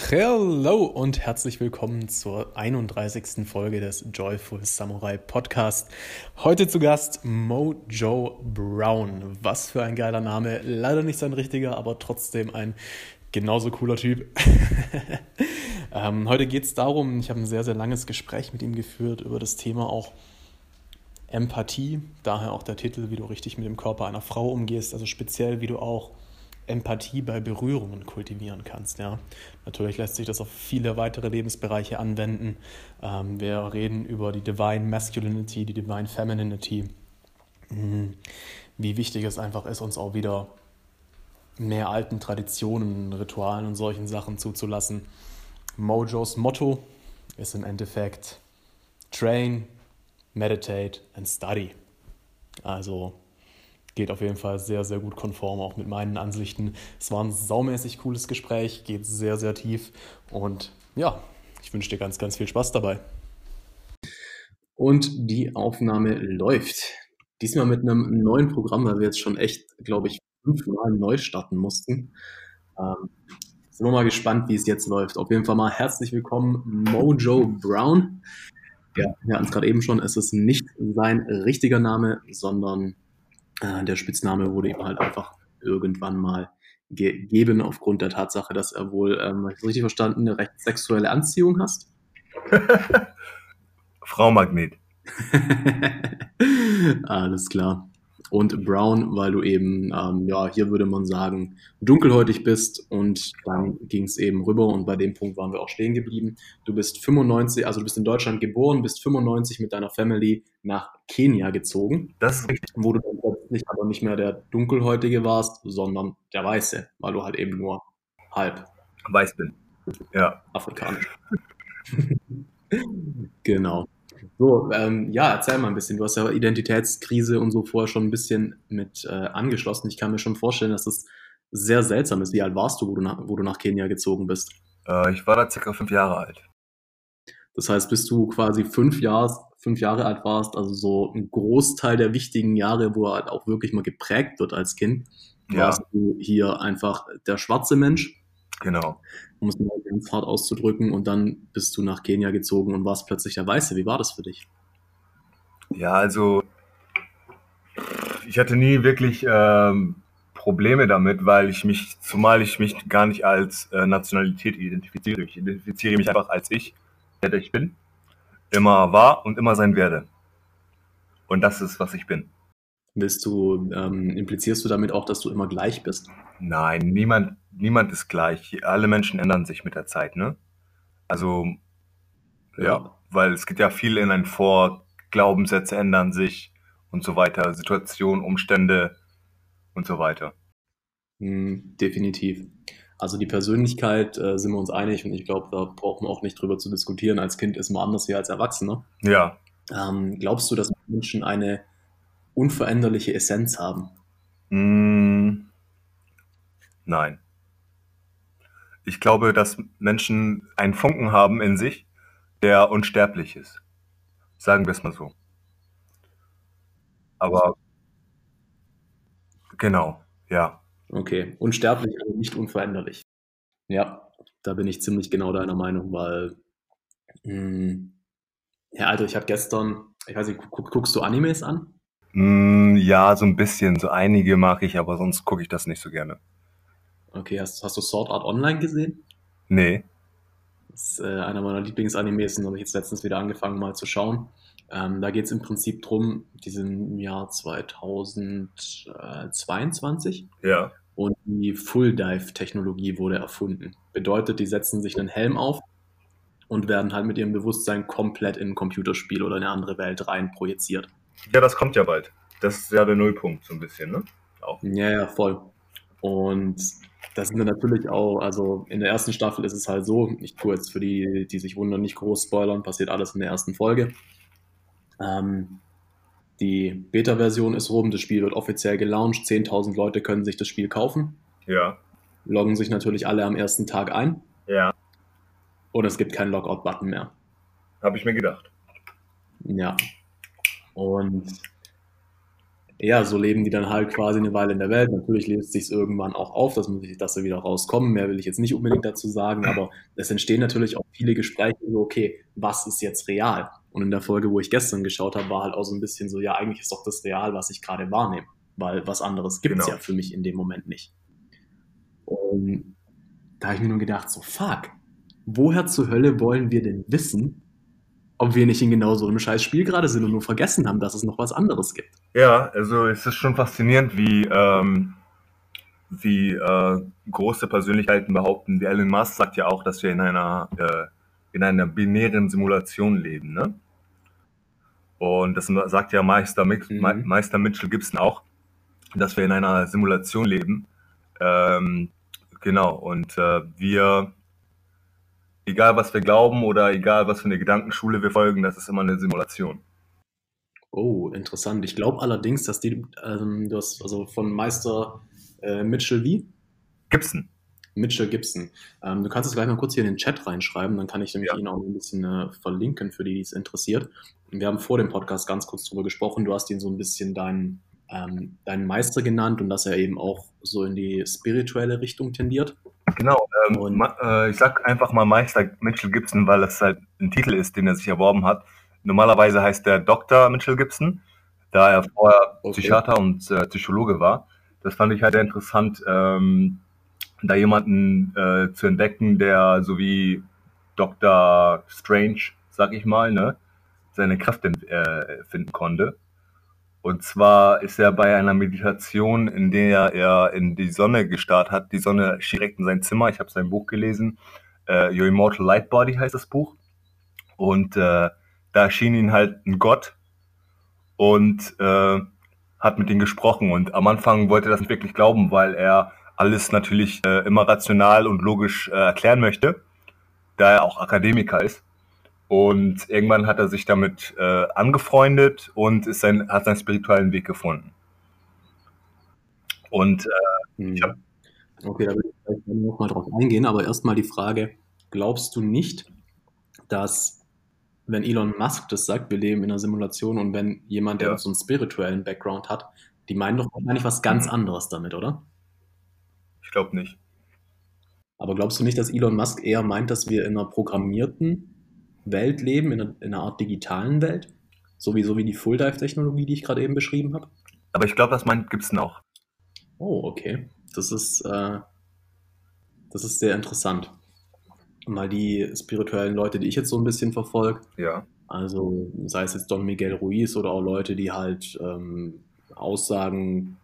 Hello und herzlich willkommen zur 31. Folge des Joyful Samurai Podcast. Heute zu Gast Mojo Brown. Was für ein geiler Name. Leider nicht sein richtiger, aber trotzdem ein genauso cooler Typ. ähm, heute geht es darum, ich habe ein sehr, sehr langes Gespräch mit ihm geführt über das Thema auch Empathie. Daher auch der Titel, wie du richtig mit dem Körper einer Frau umgehst. Also speziell, wie du auch Empathie bei Berührungen kultivieren kannst. Ja. Natürlich lässt sich das auf viele weitere Lebensbereiche anwenden. Ähm, wir reden über die Divine Masculinity, die Divine Femininity, mhm. wie wichtig es einfach ist, uns auch wieder mehr alten Traditionen, Ritualen und solchen Sachen zuzulassen. Mojos Motto ist im Endeffekt Train, Meditate and Study. Also geht auf jeden Fall sehr, sehr gut konform, auch mit meinen Ansichten. Es war ein saumäßig cooles Gespräch, geht sehr, sehr tief und ja, ich wünsche dir ganz, ganz viel Spaß dabei. Und die Aufnahme läuft. Diesmal mit einem neuen Programm, weil wir jetzt schon echt, glaube ich, fünfmal neu starten mussten. Ähm, sind wir mal gespannt, wie es jetzt läuft. Auf jeden Fall mal herzlich willkommen, Mojo Brown. Ja, wir hatten es gerade eben schon, es ist nicht sein richtiger Name, sondern äh, der Spitzname wurde ihm halt einfach irgendwann mal gegeben, aufgrund der Tatsache, dass er wohl, ähm, habe ich richtig verstanden, eine recht sexuelle Anziehung hast. Frau Magnet. Alles klar und Brown, weil du eben, ähm, ja, hier würde man sagen, dunkelhäutig bist und dann ging es eben rüber und bei dem Punkt waren wir auch stehen geblieben. Du bist 95, also du bist in Deutschland geboren, bist 95 mit deiner Family nach Kenia gezogen. Das. Wo du dann plötzlich aber nicht mehr der dunkelhäutige warst, sondern der Weiße, weil du halt eben nur halb weiß bin. Ja. Afrikanisch. genau. So, ähm, ja, erzähl mal ein bisschen. Du hast ja Identitätskrise und so vorher schon ein bisschen mit äh, angeschlossen. Ich kann mir schon vorstellen, dass das sehr seltsam ist. Wie alt warst du, wo du nach, wo du nach Kenia gezogen bist? Äh, ich war da circa fünf Jahre alt. Das heißt, bis du quasi fünf, Jahr, fünf Jahre alt warst, also so ein Großteil der wichtigen Jahre, wo er halt auch wirklich mal geprägt wird als Kind, warst du hier einfach der schwarze Mensch Genau. Um es mal ganz hart auszudrücken. Und dann bist du nach Kenia gezogen und warst plötzlich der Weiße. Wie war das für dich? Ja, also ich hatte nie wirklich ähm, Probleme damit, weil ich mich, zumal ich mich gar nicht als äh, Nationalität identifiziere. Ich identifiziere mich einfach als ich, der ich bin, immer war und immer sein werde. Und das ist, was ich bin. Willst du, ähm, implizierst du damit auch, dass du immer gleich bist? Nein, niemand, niemand ist gleich. Alle Menschen ändern sich mit der Zeit, ne? Also, ja, ja weil es geht ja viel in ein Vor, Glaubenssätze ändern sich und so weiter, Situationen, Umstände und so weiter. Hm, definitiv. Also die Persönlichkeit äh, sind wir uns einig und ich glaube, da brauchen wir auch nicht drüber zu diskutieren. Als Kind ist man anders wie als Erwachsener. Ja. Ähm, glaubst du, dass Menschen eine unveränderliche Essenz haben? Mm, nein. Ich glaube, dass Menschen einen Funken haben in sich, der unsterblich ist. Sagen wir es mal so. Aber genau, ja. Okay, unsterblich, aber nicht unveränderlich. Ja, da bin ich ziemlich genau deiner Meinung, weil, mh, mm, ja, Alter, ich habe gestern, ich weiß nicht, guckst du Animes an? Mm, ja, so ein bisschen. So einige mag ich, aber sonst gucke ich das nicht so gerne. Okay, hast, hast du Sword Art Online gesehen? Nee. Das ist äh, einer meiner Lieblingsanimes und habe ich jetzt letztens wieder angefangen mal zu schauen. Ähm, da geht es im Prinzip drum, die sind im Jahr 2022 Ja. und die Full Dive Technologie wurde erfunden. Bedeutet, die setzen sich einen Helm auf und werden halt mit ihrem Bewusstsein komplett in ein Computerspiel oder eine andere Welt rein projiziert. Ja, das kommt ja bald. Das ist ja der Nullpunkt so ein bisschen, ne? Auch. Ja, ja, voll. Und das sind natürlich auch, also in der ersten Staffel ist es halt so, ich tue jetzt für die, die sich wundern, nicht groß spoilern, passiert alles in der ersten Folge. Ähm, die Beta-Version ist rum, das Spiel wird offiziell gelauncht, 10.000 Leute können sich das Spiel kaufen. Ja. Loggen sich natürlich alle am ersten Tag ein. Ja. Und es gibt keinen Logout-Button mehr. Habe ich mir gedacht. Ja, und ja, so leben die dann halt quasi eine Weile in der Welt. Natürlich löst sich irgendwann auch auf, dass, man, dass sie wieder rauskommen. Mehr will ich jetzt nicht unbedingt dazu sagen, aber es entstehen natürlich auch viele Gespräche so, okay, was ist jetzt real? Und in der Folge, wo ich gestern geschaut habe, war halt auch so ein bisschen so, ja, eigentlich ist doch das real, was ich gerade wahrnehme, weil was anderes gibt es genau. ja für mich in dem Moment nicht. Und da habe ich mir nur gedacht, so, fuck, woher zur Hölle wollen wir denn wissen, ob wir nicht in genau so einem scheiß Spiel gerade sind und nur vergessen haben, dass es noch was anderes gibt. Ja, also es ist schon faszinierend, wie, ähm, wie äh, große Persönlichkeiten behaupten. Wie Elon Musk sagt ja auch, dass wir in einer, äh, in einer binären Simulation leben. Ne? Und das sagt ja Meister, mhm. Meister Mitchell Gibson auch, dass wir in einer Simulation leben. Ähm, genau, und äh, wir egal was wir glauben oder egal was für eine Gedankenschule wir folgen, das ist immer eine Simulation. Oh, interessant. Ich glaube allerdings, dass die, ähm, du hast also von Meister äh, Mitchell wie? Gibson. Mitchell Gibson. Ähm, du kannst es gleich mal kurz hier in den Chat reinschreiben, dann kann ich nämlich ja. ihn auch ein bisschen äh, verlinken, für die, die es interessiert. Wir haben vor dem Podcast ganz kurz drüber gesprochen. Du hast ihn so ein bisschen deinen, ähm, deinen Meister genannt und dass er eben auch so in die spirituelle Richtung tendiert. Genau, ähm, äh, ich sag einfach mal Meister Mitchell Gibson, weil das halt ein Titel ist, den er sich erworben hat. Normalerweise heißt der Dr. Mitchell Gibson, da er vorher okay. Psychiater und äh, Psychologe war. Das fand ich halt sehr interessant, ähm, da jemanden äh, zu entdecken, der so wie Dr. Strange, sag ich mal, ne, seine Kräfte äh, finden konnte. Und zwar ist er bei einer Meditation, in der er in die Sonne gestarrt hat. Die Sonne direkt in sein Zimmer. Ich habe sein Buch gelesen. Äh, Your Immortal Light Body heißt das Buch. Und äh, da erschien ihn halt ein Gott und äh, hat mit ihm gesprochen. Und am Anfang wollte er das nicht wirklich glauben, weil er alles natürlich äh, immer rational und logisch äh, erklären möchte, da er auch Akademiker ist. Und irgendwann hat er sich damit äh, angefreundet und ist sein, hat seinen spirituellen Weg gefunden. Und äh, mhm. ich hab, Okay, da will ich nochmal drauf eingehen, aber erstmal die Frage, glaubst du nicht, dass wenn Elon Musk das sagt, wir leben in einer Simulation und wenn jemand, der ja. so einen spirituellen Background hat, die meinen doch wahrscheinlich was ganz mhm. anderes damit, oder? Ich glaube nicht. Aber glaubst du nicht, dass Elon Musk eher meint, dass wir in einer programmierten Welt leben, in einer, in einer Art digitalen Welt. So wie, die Full-Dive-Technologie, die ich gerade eben beschrieben habe. Aber ich glaube, das meint Gibson auch. Oh, okay. Das ist, äh, das ist sehr interessant. Mal die spirituellen Leute, die ich jetzt so ein bisschen verfolge. Ja. Also sei es jetzt Don Miguel Ruiz oder auch Leute, die halt ähm, Aussagen,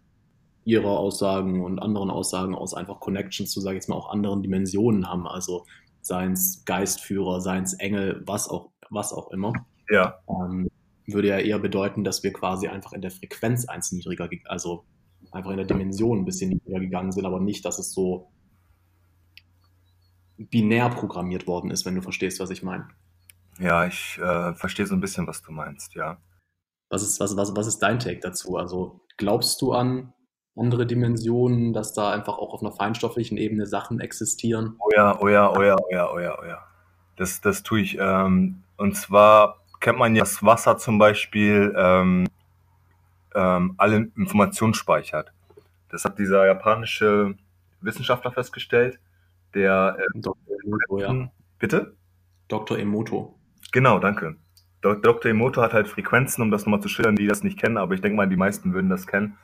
ihre Aussagen und anderen Aussagen aus einfach Connections zu, sage ich jetzt mal, auch anderen Dimensionen haben. Also seien es Geistführer, seien es Engel, was auch, was auch immer. Ja. Ähm, würde ja eher bedeuten, dass wir quasi einfach in der Frequenz eins niedriger, also einfach in der Dimension ein bisschen niedriger gegangen sind, aber nicht, dass es so binär programmiert worden ist, wenn du verstehst, was ich meine. Ja, ich äh, verstehe so ein bisschen, was du meinst, ja. Was ist, was, was, was ist dein Take dazu? Also glaubst du an andere Dimensionen, dass da einfach auch auf einer feinstofflichen Ebene Sachen existieren. Oh ja, oh ja, oh ja, oh ja, oh ja, oh ja. Das, das tue ich. Ähm, und zwar kennt man ja das Wasser zum Beispiel ähm, ähm, alle Informationen speichert. Das hat dieser japanische Wissenschaftler festgestellt, der äh, Dr. Emoto, ja. Bitte? Dr. Emoto. Genau, danke. Dr. Emoto hat halt Frequenzen, um das nochmal zu schildern, die das nicht kennen, aber ich denke mal, die meisten würden das kennen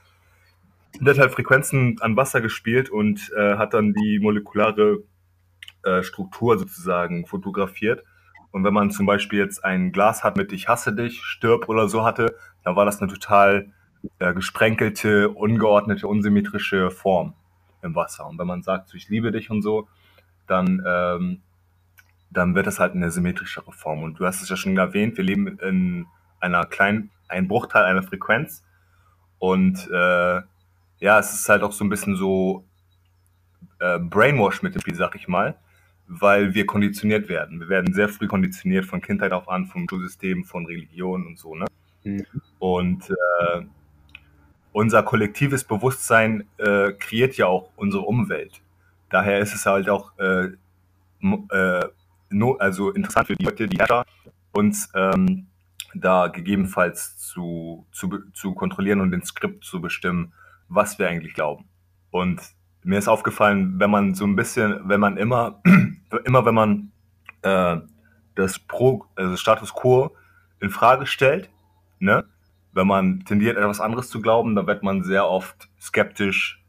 der hat halt Frequenzen an Wasser gespielt und äh, hat dann die molekulare äh, Struktur sozusagen fotografiert. Und wenn man zum Beispiel jetzt ein Glas hat mit Ich hasse dich, stirb oder so hatte, dann war das eine total äh, gesprenkelte, ungeordnete, unsymmetrische Form im Wasser. Und wenn man sagt, so, ich liebe dich und so, dann, ähm, dann wird das halt eine symmetrischere Form. Und du hast es ja schon erwähnt, wir leben in einer kleinen, ein Bruchteil einer Frequenz. Und äh, ja, es ist halt auch so ein bisschen so äh, Brainwash mit dem Spiel, sag ich mal, weil wir konditioniert werden. Wir werden sehr früh konditioniert von Kindheit auf an, vom Schulsystem, von Religion und so, ne? Mhm. Und äh, unser kollektives Bewusstsein äh, kreiert ja auch unsere Umwelt. Daher ist es halt auch äh, äh, no, also interessant für die Leute, die Herrscher, uns ähm, da gegebenenfalls zu, zu, zu kontrollieren und ins Skript zu bestimmen, was wir eigentlich glauben. Und mir ist aufgefallen, wenn man so ein bisschen, wenn man immer, immer wenn man äh, das Pro, also Status quo in Frage stellt, ne, wenn man tendiert, etwas anderes zu glauben, dann wird man sehr oft skeptisch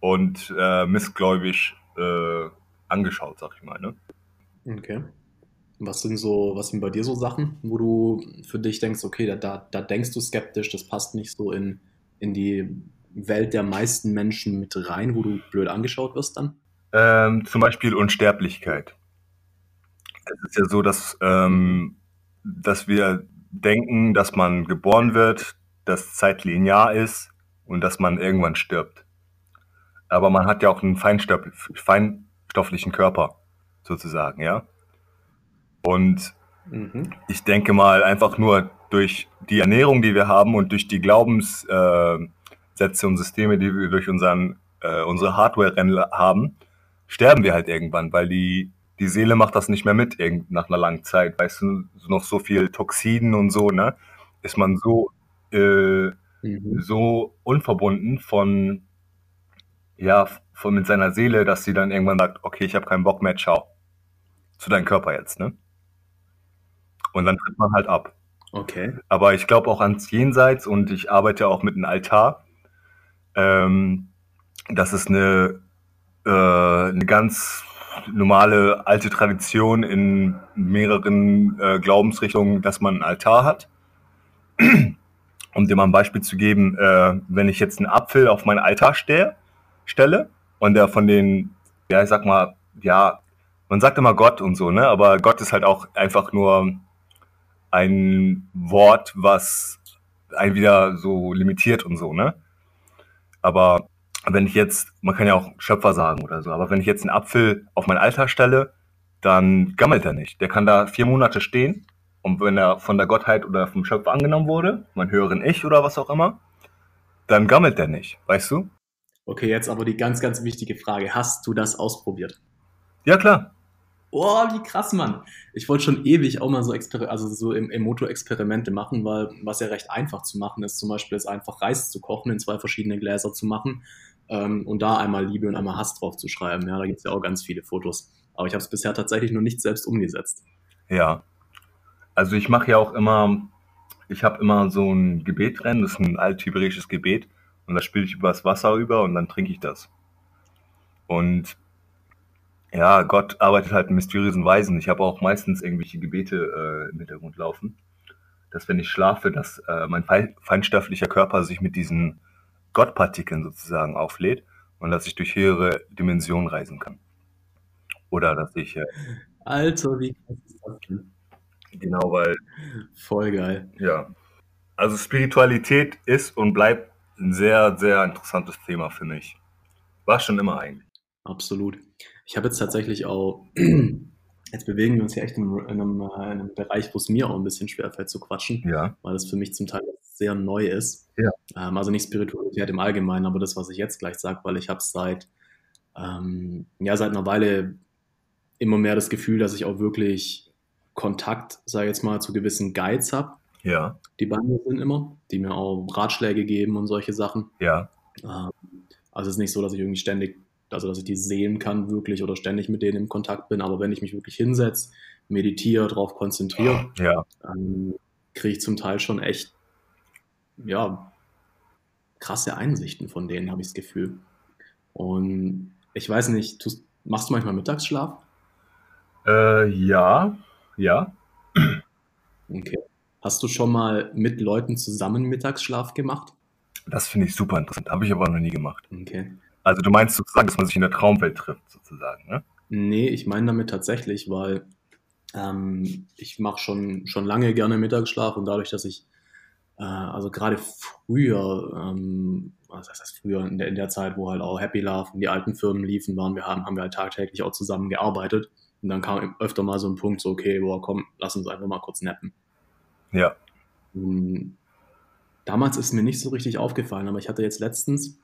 und äh, missgläubig äh, angeschaut, sag ich mal. Ne? Okay. Was sind so, was sind bei dir so Sachen, wo du für dich denkst, okay, da, da, da denkst du skeptisch, das passt nicht so in, in die Welt der meisten Menschen mit rein, wo du blöd angeschaut wirst dann? Ähm, zum Beispiel Unsterblichkeit. Es ist ja so, dass, ähm, dass wir denken, dass man geboren wird, dass Zeit linear ist und dass man irgendwann stirbt. Aber man hat ja auch einen feinstofflichen Körper, sozusagen, ja. Und mhm. ich denke mal, einfach nur durch die Ernährung, die wir haben und durch die Glaubenssätze äh, und Systeme, die wir durch unseren, äh, unsere Hardware haben, sterben wir halt irgendwann, weil die, die Seele macht das nicht mehr mit nach einer langen Zeit. Weißt du, noch so viel Toxiden und so, ne? Ist man so, äh, mhm. so unverbunden von, ja, von mit seiner Seele, dass sie dann irgendwann sagt, okay, ich habe keinen Bock mehr, ciao. Zu deinem Körper jetzt, ne? Und dann tritt man halt ab. Okay. Aber ich glaube auch ans Jenseits und ich arbeite auch mit einem Altar. Ähm, das ist eine, äh, eine ganz normale alte Tradition in mehreren äh, Glaubensrichtungen, dass man einen Altar hat. um dir mal ein Beispiel zu geben, äh, wenn ich jetzt einen Apfel auf meinen Altar stehe, stelle und der von den, ja, ich sag mal, ja, man sagt immer Gott und so, ne? Aber Gott ist halt auch einfach nur ein Wort, was einen wieder so limitiert und so, ne? Aber wenn ich jetzt, man kann ja auch Schöpfer sagen oder so, aber wenn ich jetzt einen Apfel auf mein Alter stelle, dann gammelt er nicht. Der kann da vier Monate stehen und wenn er von der Gottheit oder vom Schöpfer angenommen wurde, mein höheren Ich oder was auch immer, dann gammelt er nicht, weißt du? Okay, jetzt aber die ganz, ganz wichtige Frage. Hast du das ausprobiert? Ja, klar. Boah, wie krass, Mann. Ich wollte schon ewig auch mal so, Exper also so Emoto-Experimente machen, weil was ja recht einfach zu machen ist, zum Beispiel ist einfach Reis zu kochen, in zwei verschiedene Gläser zu machen ähm, und da einmal Liebe und einmal Hass drauf zu schreiben. Ja, da gibt es ja auch ganz viele Fotos. Aber ich habe es bisher tatsächlich noch nicht selbst umgesetzt. Ja. Also ich mache ja auch immer, ich habe immer so ein Gebet drin, das ist ein althebräisches Gebet und das spiele ich übers Wasser über und dann trinke ich das. Und ja, Gott arbeitet halt in mysteriösen Weisen. Ich habe auch meistens irgendwelche Gebete äh, im Hintergrund laufen, dass wenn ich schlafe, dass äh, mein feinstofflicher Körper sich mit diesen Gottpartikeln sozusagen auflädt und dass ich durch höhere Dimensionen reisen kann. Oder dass ich. Äh, Alter, wie krass ist das denn? Genau, weil. Voll geil. Ja. Also Spiritualität ist und bleibt ein sehr, sehr interessantes Thema für mich. War schon immer eigentlich. Absolut. Ich habe jetzt tatsächlich auch, jetzt bewegen wir uns ja echt in einem, in einem Bereich, wo es mir auch ein bisschen schwerfällt zu quatschen, ja. weil es für mich zum Teil sehr neu ist. Ja. Ähm, also nicht Spiritualität im Allgemeinen, aber das, was ich jetzt gleich sage, weil ich habe seit, ähm, ja, seit einer Weile immer mehr das Gefühl, dass ich auch wirklich Kontakt, sage ich jetzt mal, zu gewissen Guides habe. Ja. Die bei mir sind immer, die mir auch Ratschläge geben und solche Sachen. Ja. Ähm, also es ist nicht so, dass ich irgendwie ständig also dass ich die sehen kann wirklich oder ständig mit denen im Kontakt bin. Aber wenn ich mich wirklich hinsetze, meditiere, darauf konzentriere, ja. dann kriege ich zum Teil schon echt, ja, krasse Einsichten von denen, habe ich das Gefühl. Und ich weiß nicht, tust, machst du manchmal Mittagsschlaf? Äh, ja, ja. Okay. Hast du schon mal mit Leuten zusammen Mittagsschlaf gemacht? Das finde ich super interessant. Habe ich aber noch nie gemacht. Okay. Also du meinst sozusagen, dass man sich in der Traumwelt trifft, sozusagen, ne? Nee, ich meine damit tatsächlich, weil ähm, ich mache schon, schon lange gerne Mittagsschlaf und dadurch, dass ich, äh, also gerade früher, ähm, was heißt das früher, in der, in der Zeit, wo halt auch Happy Love und die alten Firmen liefen, waren wir haben, haben wir halt tagtäglich auch zusammen gearbeitet. Und dann kam öfter mal so ein Punkt, so, okay, boah, komm, lass uns einfach mal kurz nappen. Ja. Und damals ist mir nicht so richtig aufgefallen, aber ich hatte jetzt letztens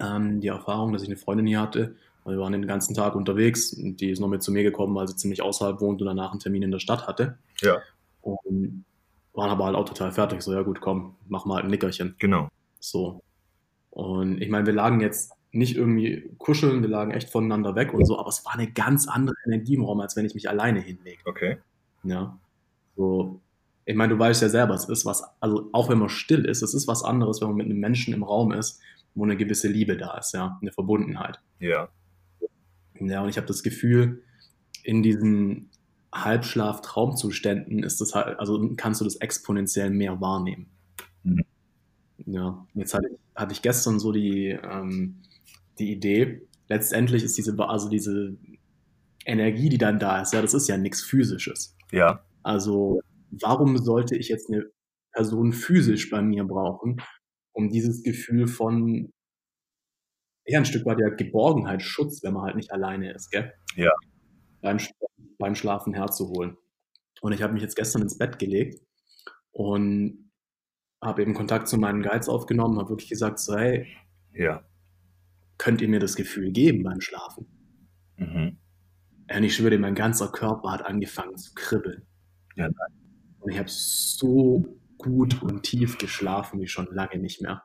ähm, die Erfahrung, dass ich eine Freundin hier hatte. Wir waren den ganzen Tag unterwegs und die ist noch mit zu mir gekommen, weil sie ziemlich außerhalb wohnt und danach einen Termin in der Stadt hatte. Ja. Und, waren aber halt auch total fertig. So, ja gut, komm, mach mal ein Nickerchen. Genau. So. Und ich meine, wir lagen jetzt nicht irgendwie kuscheln, wir lagen echt voneinander weg und so, aber es war eine ganz andere Energie im Raum, als wenn ich mich alleine hinlege. Okay. Ja. So, ich meine, du weißt ja selber, es ist was, also auch wenn man still ist, es ist was anderes, wenn man mit einem Menschen im Raum ist, wo eine gewisse Liebe da ist, ja, eine Verbundenheit. Ja. Ja, und ich habe das Gefühl, in diesen Halbschlaf-Traumzuständen ist das halt, also kannst du das exponentiell mehr wahrnehmen. Mhm. Ja, jetzt hatte ich, hatte ich gestern so die, ähm, die Idee, letztendlich ist diese, also diese Energie, die dann da ist, ja, das ist ja nichts Physisches. Ja. Also, warum sollte ich jetzt eine Person physisch bei mir brauchen, um dieses Gefühl von, ja, ein Stück weit der Geborgenheit, Schutz, wenn man halt nicht alleine ist, gell? Ja. Beim, beim Schlafen herzuholen. Und ich habe mich jetzt gestern ins Bett gelegt und habe eben Kontakt zu meinen Guides aufgenommen, habe wirklich gesagt, so, hey, Ja. könnt ihr mir das Gefühl geben beim Schlafen? Mhm. Und ich schwöre mein ganzer Körper hat angefangen zu kribbeln. Ja, nein. Und ich habe so gut und tief geschlafen wie schon lange nicht mehr.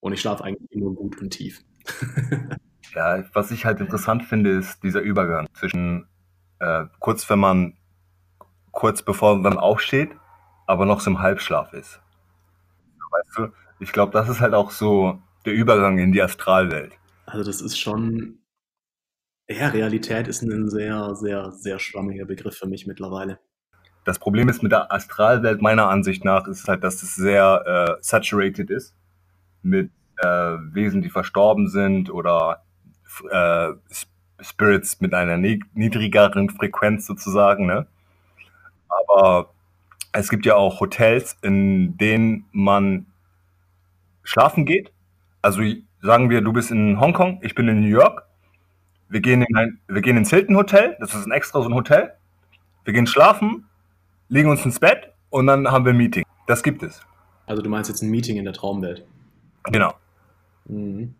Und ich schlafe eigentlich immer gut und tief. Ja, was ich halt interessant finde, ist dieser Übergang zwischen äh, kurz, wenn man kurz bevor man aufsteht, aber noch so im Halbschlaf ist. Weißt du? Ich glaube, das ist halt auch so der Übergang in die Astralwelt. Also das ist schon, ja, Realität ist ein sehr, sehr, sehr schwammiger Begriff für mich mittlerweile. Das Problem ist mit der Astralwelt meiner Ansicht nach ist halt, dass es sehr äh, saturated ist mit äh, Wesen, die verstorben sind oder äh, Spirits mit einer niedrigeren Frequenz sozusagen. Ne? Aber es gibt ja auch Hotels, in denen man schlafen geht. Also sagen wir, du bist in Hongkong, ich bin in New York. Wir gehen, in ein, wir gehen ins Hilton Hotel, das ist ein extra so ein Hotel. Wir gehen schlafen, legen uns ins Bett und dann haben wir ein Meeting. Das gibt es. Also du meinst jetzt ein Meeting in der Traumwelt? Genau. Mhm.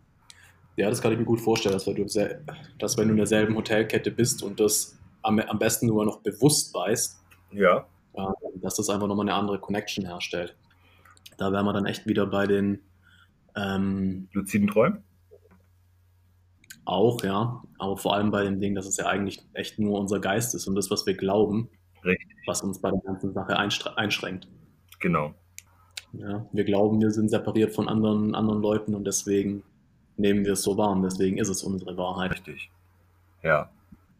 Ja, das kann ich mir gut vorstellen, dass, du, dass wenn du in derselben Hotelkette bist und das am, am besten nur noch bewusst weißt, Ja. äh, dass das einfach nochmal eine andere Connection herstellt. Da wären wir dann echt wieder bei den ähm, Luziden Träumen? auch, ja, aber vor allem bei dem Ding, dass es ja eigentlich echt nur unser Geist ist und das, was wir glauben, Richtig. was uns bei der ganzen Sache einschrä- einschränkt. Genau. Ja, wir glauben, wir sind separiert von anderen, anderen Leuten und deswegen nehmen wir es so wahr und deswegen ist es unsere Wahrheit. Richtig. Ja.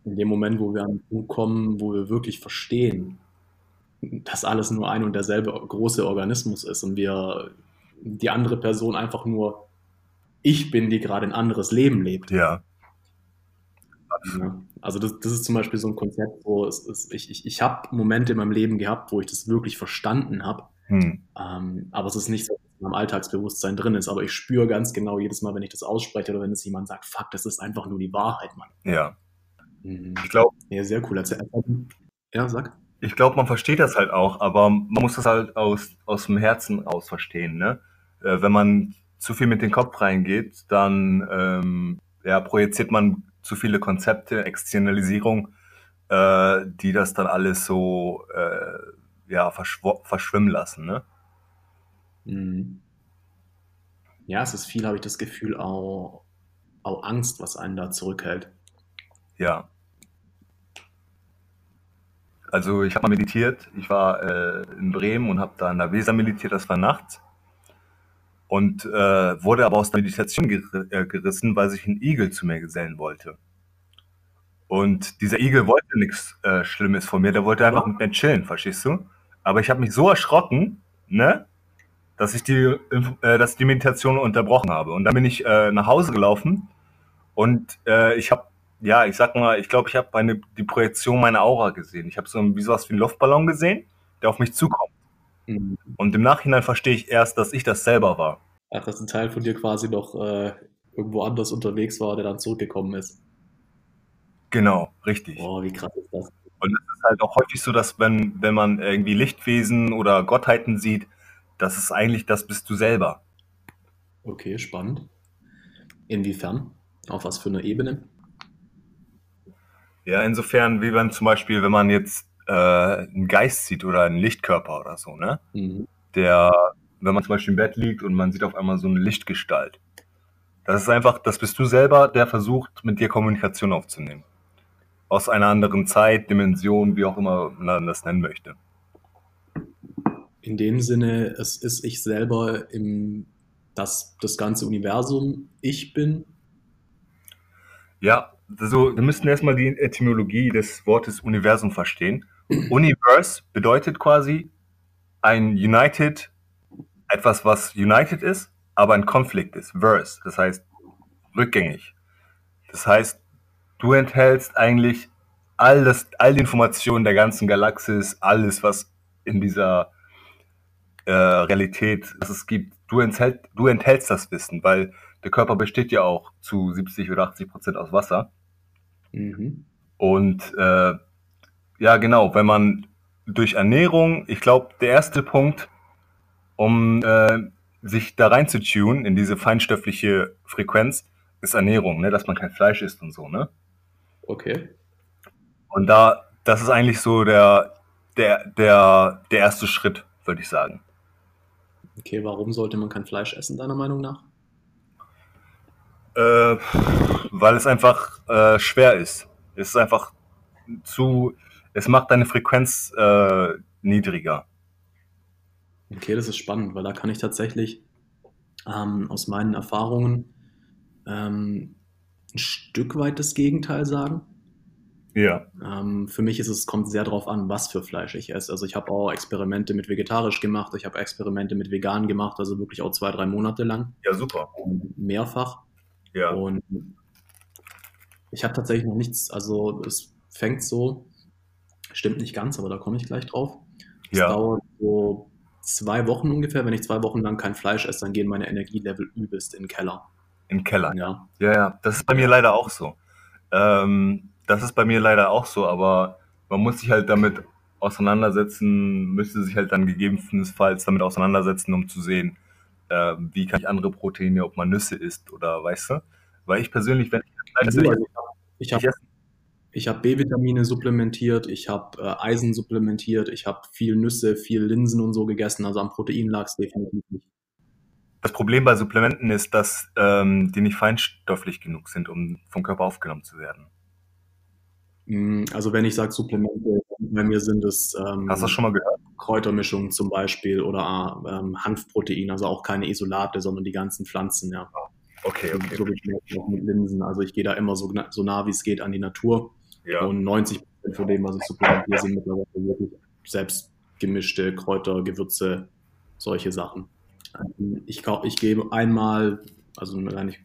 In dem Moment, wo wir an den Punkt kommen, wo wir wirklich verstehen, dass alles nur ein und derselbe große Organismus ist und wir die andere Person einfach nur ich bin, die gerade ein anderes Leben lebt. Ja. Ja. Also das, das ist zum Beispiel so ein Konzept, wo es, es, ich, ich, ich habe Momente in meinem Leben gehabt, wo ich das wirklich verstanden habe, Hm. ähm, aber es ist nicht so, dass es in meinem Alltagsbewusstsein drin ist, aber ich spüre ganz genau jedes Mal, wenn ich das ausspreche oder wenn es jemand sagt, fuck, das ist einfach nur die Wahrheit, Mann. Ja. Mhm. Ich glaube, Ja, sehr cool. Erzähl- Ja, sag. ich glaube, man versteht das halt auch, aber man muss das halt aus, aus dem Herzen raus verstehen. Ne? Äh, wenn man zu viel mit dem Kopf reingeht, dann ähm, ja, projiziert man zu viele Konzepte, Externalisierung, äh, die das dann alles so äh, ja, verschw verschwimmen lassen. Ne? Mhm. Ja, es ist viel, habe ich das Gefühl, auch, auch Angst, was einen da zurückhält. Ja. Also ich habe mal meditiert. Ich war äh, in Bremen und habe da in der Weser meditiert. Das war nachts. Und äh, wurde aber aus der Meditation ger äh, gerissen, weil sich ein Igel zu mir gesellen wollte. Und dieser Igel wollte nichts äh, Schlimmes von mir. Der wollte einfach mit mir chillen, verstehst du? Aber ich habe mich so erschrocken, ne, dass ich die, äh, dass die Meditation unterbrochen habe. Und dann bin ich äh, nach Hause gelaufen und äh, ich habe ja, ich sag mal, ich glaube, ich habe die Projektion meiner Aura gesehen. Ich habe so ein, wie sowas wie einen Luftballon gesehen, der auf mich zukommt. Mhm. Und im Nachhinein verstehe ich erst, dass ich das selber war. Ach, dass ein Teil von dir quasi noch äh, irgendwo anders unterwegs war, der dann zurückgekommen ist. Genau, richtig. Boah, wie krass ist das? Und es ist halt auch häufig so, dass wenn, wenn man irgendwie Lichtwesen oder Gottheiten sieht, das ist eigentlich, das bist du selber. Okay, spannend. Inwiefern? Auf was für einer Ebene? Ja, insofern, wie wenn zum Beispiel, wenn man jetzt äh, einen Geist sieht oder einen Lichtkörper oder so, ne? Mhm. Der, wenn man zum Beispiel im Bett liegt und man sieht auf einmal so eine Lichtgestalt. Das ist einfach, das bist du selber, der versucht, mit dir Kommunikation aufzunehmen. Aus einer anderen Zeit, Dimension, wie auch immer man das nennen möchte. In dem Sinne, es ist ich selber im, das, das ganze Universum, ich bin. Ja, also wir müssen erstmal die Etymologie des Wortes Universum verstehen. Universe bedeutet quasi ein United, etwas, was United ist, aber ein Konflikt ist. Verse, das heißt rückgängig. Das heißt, du enthältst eigentlich all, das, all die Informationen der ganzen Galaxis, alles, was in dieser äh, Realität es gibt. Du, enthält, du enthältst das Wissen, weil der Körper besteht ja auch zu 70 oder 80 Prozent aus Wasser. Mhm. Und äh, ja, genau, wenn man durch Ernährung, ich glaube, der erste Punkt, um äh, sich da rein zu tun in diese feinstoffliche Frequenz, ist Ernährung, ne? dass man kein Fleisch isst und so, ne? Okay. Und da, das ist eigentlich so der, der, der, der erste Schritt, würde ich sagen. Okay, warum sollte man kein Fleisch essen, deiner Meinung nach? Äh, weil es einfach äh, schwer ist. Es ist einfach zu, es macht deine Frequenz äh, niedriger. Okay, das ist spannend, weil da kann ich tatsächlich ähm, aus meinen Erfahrungen ähm, ein Stück weit das Gegenteil sagen. Ja. Ähm, für mich ist es, kommt sehr darauf an, was für Fleisch ich esse. Also ich habe auch Experimente mit vegetarisch gemacht, ich habe Experimente mit vegan gemacht, also wirklich auch zwei, drei Monate lang. Ja, super. Mehrfach. Ja. Und ich habe tatsächlich noch nichts, also es fängt so, stimmt nicht ganz, aber da komme ich gleich drauf. Es ja. dauert so zwei Wochen ungefähr. Wenn ich zwei Wochen lang kein Fleisch esse, dann gehen meine Energielevel übelst in den Keller. In den Keller? Ja. Ja, ja. Das ist bei mir leider auch so. Ähm, das ist bei mir leider auch so, aber man muss sich halt damit auseinandersetzen, müsste sich halt dann gegebenenfalls damit auseinandersetzen, um zu sehen, äh, wie kann ich andere Proteine, ob man Nüsse isst oder weißt du? Weil ich persönlich, wenn ich, also ich, ich habe ich habe B-Vitamine supplementiert, ich habe äh, Eisen supplementiert, ich habe viel Nüsse, viel Linsen und so gegessen, also am Protein lag es definitiv nicht. Das Problem bei Supplementen ist, dass ähm, die nicht feinstofflich genug sind, um vom Körper aufgenommen zu werden. Mm, also wenn ich sage Supplemente, bei mir sind es ähm, Hast du das schon mal gehört? Kräutermischungen zum Beispiel oder ähm, Hanfprotein, also auch keine Isolate, sondern die ganzen Pflanzen, ja. Okay, okay. So wie auch mit Linsen. Also ich gehe da immer so, so nah wie es geht an die Natur. Ja. Und 90 Prozent von dem, was ich supplementiere, sind mittlerweile wirklich selbst gemischte Kräuter, Gewürze, solche Sachen. Ähm, ich, ich gebe einmal, also ich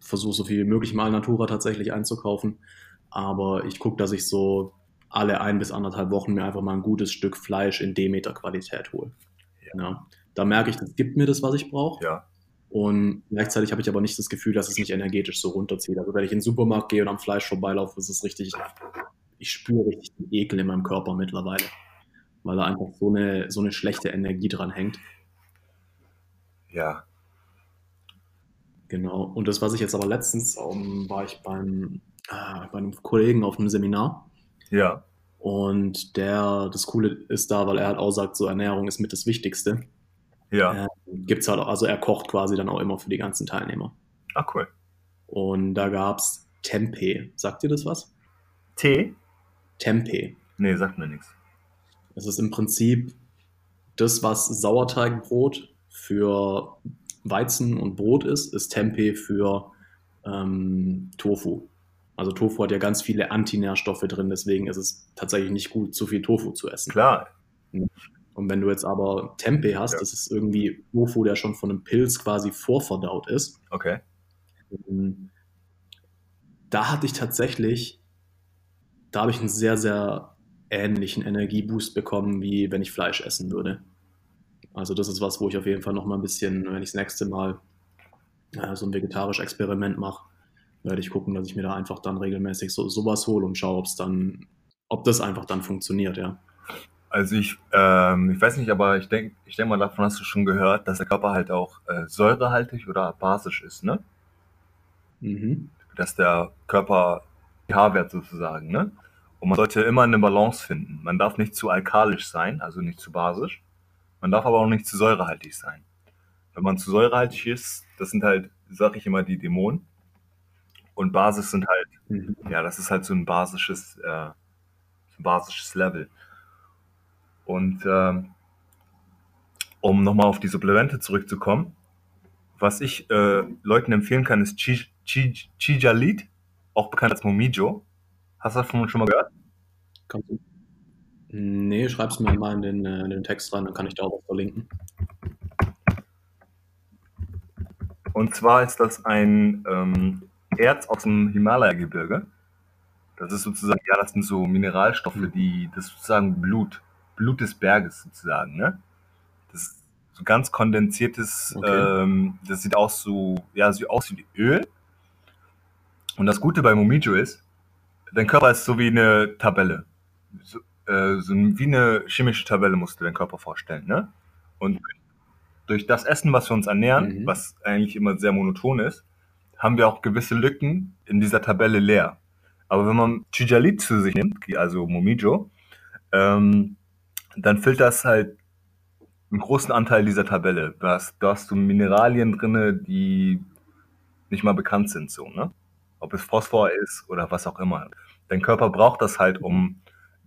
versuche so viel wie möglich mal Natura tatsächlich einzukaufen aber ich gucke, dass ich so alle ein bis anderthalb Wochen mir einfach mal ein gutes Stück Fleisch in Demeter-Qualität hole. Ja. ja. Da merke ich, das gibt mir das, was ich brauche. Ja. Und gleichzeitig habe ich aber nicht das Gefühl, dass es mich energetisch so runterzieht. Also wenn ich in den Supermarkt gehe und am Fleisch vorbeilaufe, ist es richtig, ich spüre richtig den Ekel in meinem Körper mittlerweile. Weil da einfach so eine, so eine schlechte Energie dran hängt. Ja. Genau. Und das, was ich jetzt aber letztens, um, ähm, war ich beim äh, bei einem Kollegen auf einem Seminar. Ja. Und der, das Coole ist da, weil er halt auch sagt, so Ernährung ist mit das Wichtigste. Ja. Äh, gibt's halt, auch, also er kocht quasi dann auch immer für die ganzen Teilnehmer. Ach cool. Und da gab's Tempeh. Sagt ihr das was? Tee? Tempeh. Nee, sagt mir nichts. Das ist im Prinzip das, was Sauerteigbrot für Weizen und Brot ist, ist Tempeh für ähm, Tofu. Also Tofu hat ja ganz viele Antinährstoffe drin, deswegen ist es tatsächlich nicht gut, zu viel Tofu zu essen. Klar. Und wenn du jetzt aber Tempeh hast, ja. das ist irgendwie Tofu, der schon von einem Pilz quasi vorverdaut ist. Okay. Ähm, da hatte ich tatsächlich, da habe ich einen sehr, sehr ähnlichen Energieboost bekommen, wie wenn ich Fleisch essen würde. Also das ist was, wo ich auf jeden Fall noch mal ein bisschen, wenn ich das nächste Mal äh, so ein vegetarisches Experiment mache, werde ich gucken, dass ich mir da einfach dann regelmäßig so, sowas hole und schaue, ob es dann, ob das einfach dann funktioniert, ja. Also ich, ähm, ich weiß nicht, aber ich denke, ich denke mal, davon hast du schon gehört, dass der Körper halt auch äh, säurehaltig oder basisch ist, ne? Mhm. Dass der Körper pH-Wert sozusagen, ne? Und man sollte immer eine Balance finden. Man darf nicht zu alkalisch sein, also nicht zu basisch. Man darf aber auch nicht zu säurehaltig sein. Wenn man zu säurehaltig ist, das sind halt, sag ich immer, die Dämonen. Und Basis sind halt, mhm. ja, das ist halt so ein basisches, äh, ein basisches Level. Und ähm, um nochmal auf die Supplemente zurückzukommen, was ich äh, Leuten empfehlen kann, ist Chijalit, auch bekannt als Momijo. Hast du davon schon mal gehört? Kannst du? Nee, schreib's mir mal in den, äh, in den Text rein, dann kann ich da auch verlinken. Und zwar ist das ein ähm, Erz aus dem Himalaya-Gebirge. Das ist sozusagen, ja, das sind so Mineralstoffe, mhm. die, das sozusagen Blut, Blut des Berges sozusagen, ne? Das ist so ganz kondensiertes, okay. ähm, das sieht aus so, ja, sieht aus wie Öl. Und das Gute bei Momijo ist, dein Körper ist so wie eine Tabelle. So, äh, so wie eine chemische Tabelle musst du deinen Körper vorstellen, ne? Und durch das Essen, was wir uns ernähren, mhm. was eigentlich immer sehr monoton ist, haben wir auch gewisse Lücken in dieser Tabelle leer. Aber wenn man Chijalit zu sich nimmt, also Momijo, ähm, dann füllt das halt einen großen Anteil dieser Tabelle. Da hast, da hast du Mineralien drin, die nicht mal bekannt sind, so, ne? Ob es Phosphor ist oder was auch immer. Dein Körper braucht das halt, um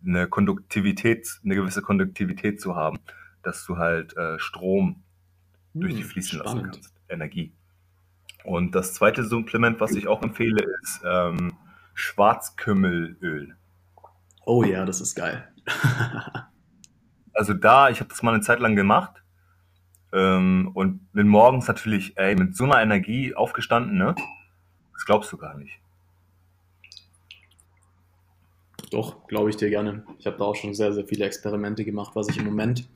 eine Konduktivität, eine gewisse Konduktivität zu haben, dass du halt äh, Strom durch die hm, fließen lassen kannst, Energie. Und das zweite Supplement, was ich auch empfehle, ist ähm, Schwarzkümmelöl. Oh ja, das ist geil. also da, ich habe das mal eine Zeit lang gemacht ähm, und bin morgens natürlich ey, mit so einer Energie aufgestanden, ne? Das glaubst du gar nicht. Doch, glaube ich dir gerne. Ich habe da auch schon sehr, sehr viele Experimente gemacht. Was ich im Moment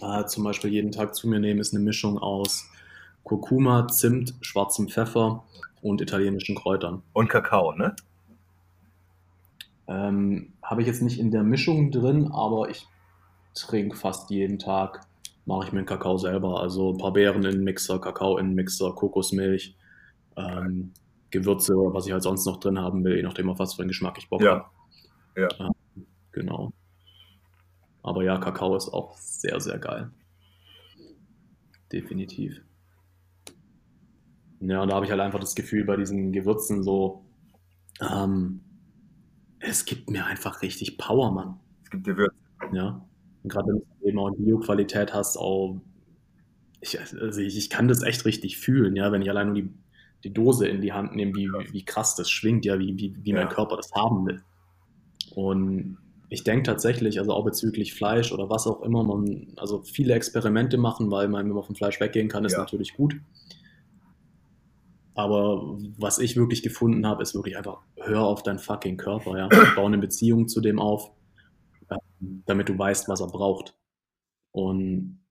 äh, zum Beispiel jeden Tag zu mir nehme, ist eine Mischung aus Kurkuma, Zimt, schwarzem Pfeffer und italienischen Kräutern. Und Kakao, ne? Ähm, Habe ich jetzt nicht in der Mischung drin, aber ich trinke fast jeden Tag, mache ich mir einen Kakao selber. Also ein paar Beeren in den Mixer, Kakao in den Mixer, Kokosmilch, ähm, Gewürze, was ich halt sonst noch drin haben will, je nachdem auf was für einen Geschmack ich Bock ja. habe. Ja. Ähm, genau. Aber ja, Kakao ist auch sehr, sehr geil. Definitiv. Ja, und da habe ich halt einfach das Gefühl bei diesen Gewürzen so, ähm, es gibt mir einfach richtig Power, Mann. Es gibt dir Würze. Ja. Und gerade wenn du eben auch Bio-Qualität hast, auch, ich, also ich, ich, kann das echt richtig fühlen, ja, wenn ich allein nur die, die Dose in die Hand nehme, wie, wie krass das schwingt, ja, wie, wie, wie ja. mein Körper das haben will. Und ich denke tatsächlich, also auch bezüglich Fleisch oder was auch immer, man, also viele Experimente machen, weil man, wenn man vom Fleisch weggehen kann, ist ja. natürlich gut. Aber was ich wirklich gefunden habe, ist wirklich einfach, hör auf deinen fucking Körper, ja. Bau eine Beziehung zu dem auf, damit du weißt, was er braucht. Und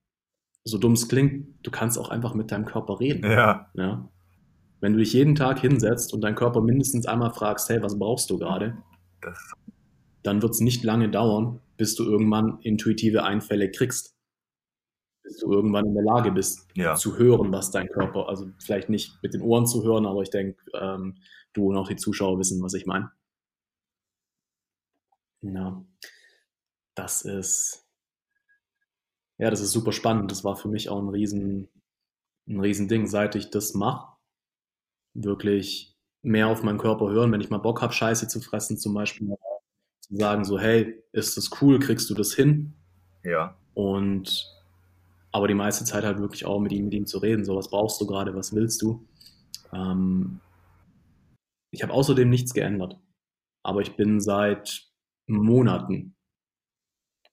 so dumm es klingt, du kannst auch einfach mit deinem Körper reden. Ja. ja. Wenn du dich jeden Tag hinsetzt und deinen Körper mindestens einmal fragst, hey, was brauchst du gerade? Dann wird es nicht lange dauern, bis du irgendwann intuitive Einfälle kriegst bis du irgendwann in der Lage bist, ja. zu hören, was dein Körper, also vielleicht nicht mit den Ohren zu hören, aber ich denke, ähm, du und auch die Zuschauer wissen, was ich meine. Ja, das ist, ja, das ist super spannend. Das war für mich auch ein riesen, ein riesen Ding, seit ich das mache. Wirklich mehr auf meinen Körper hören, wenn ich mal Bock habe, Scheiße zu fressen, zum Beispiel zu sagen so, hey, ist das cool, kriegst du das hin? Ja. Und aber die meiste Zeit halt wirklich auch mit ihm, mit ihm zu reden. So, was brauchst du gerade, was willst du? Ähm, ich habe außerdem nichts geändert. Aber ich bin seit Monaten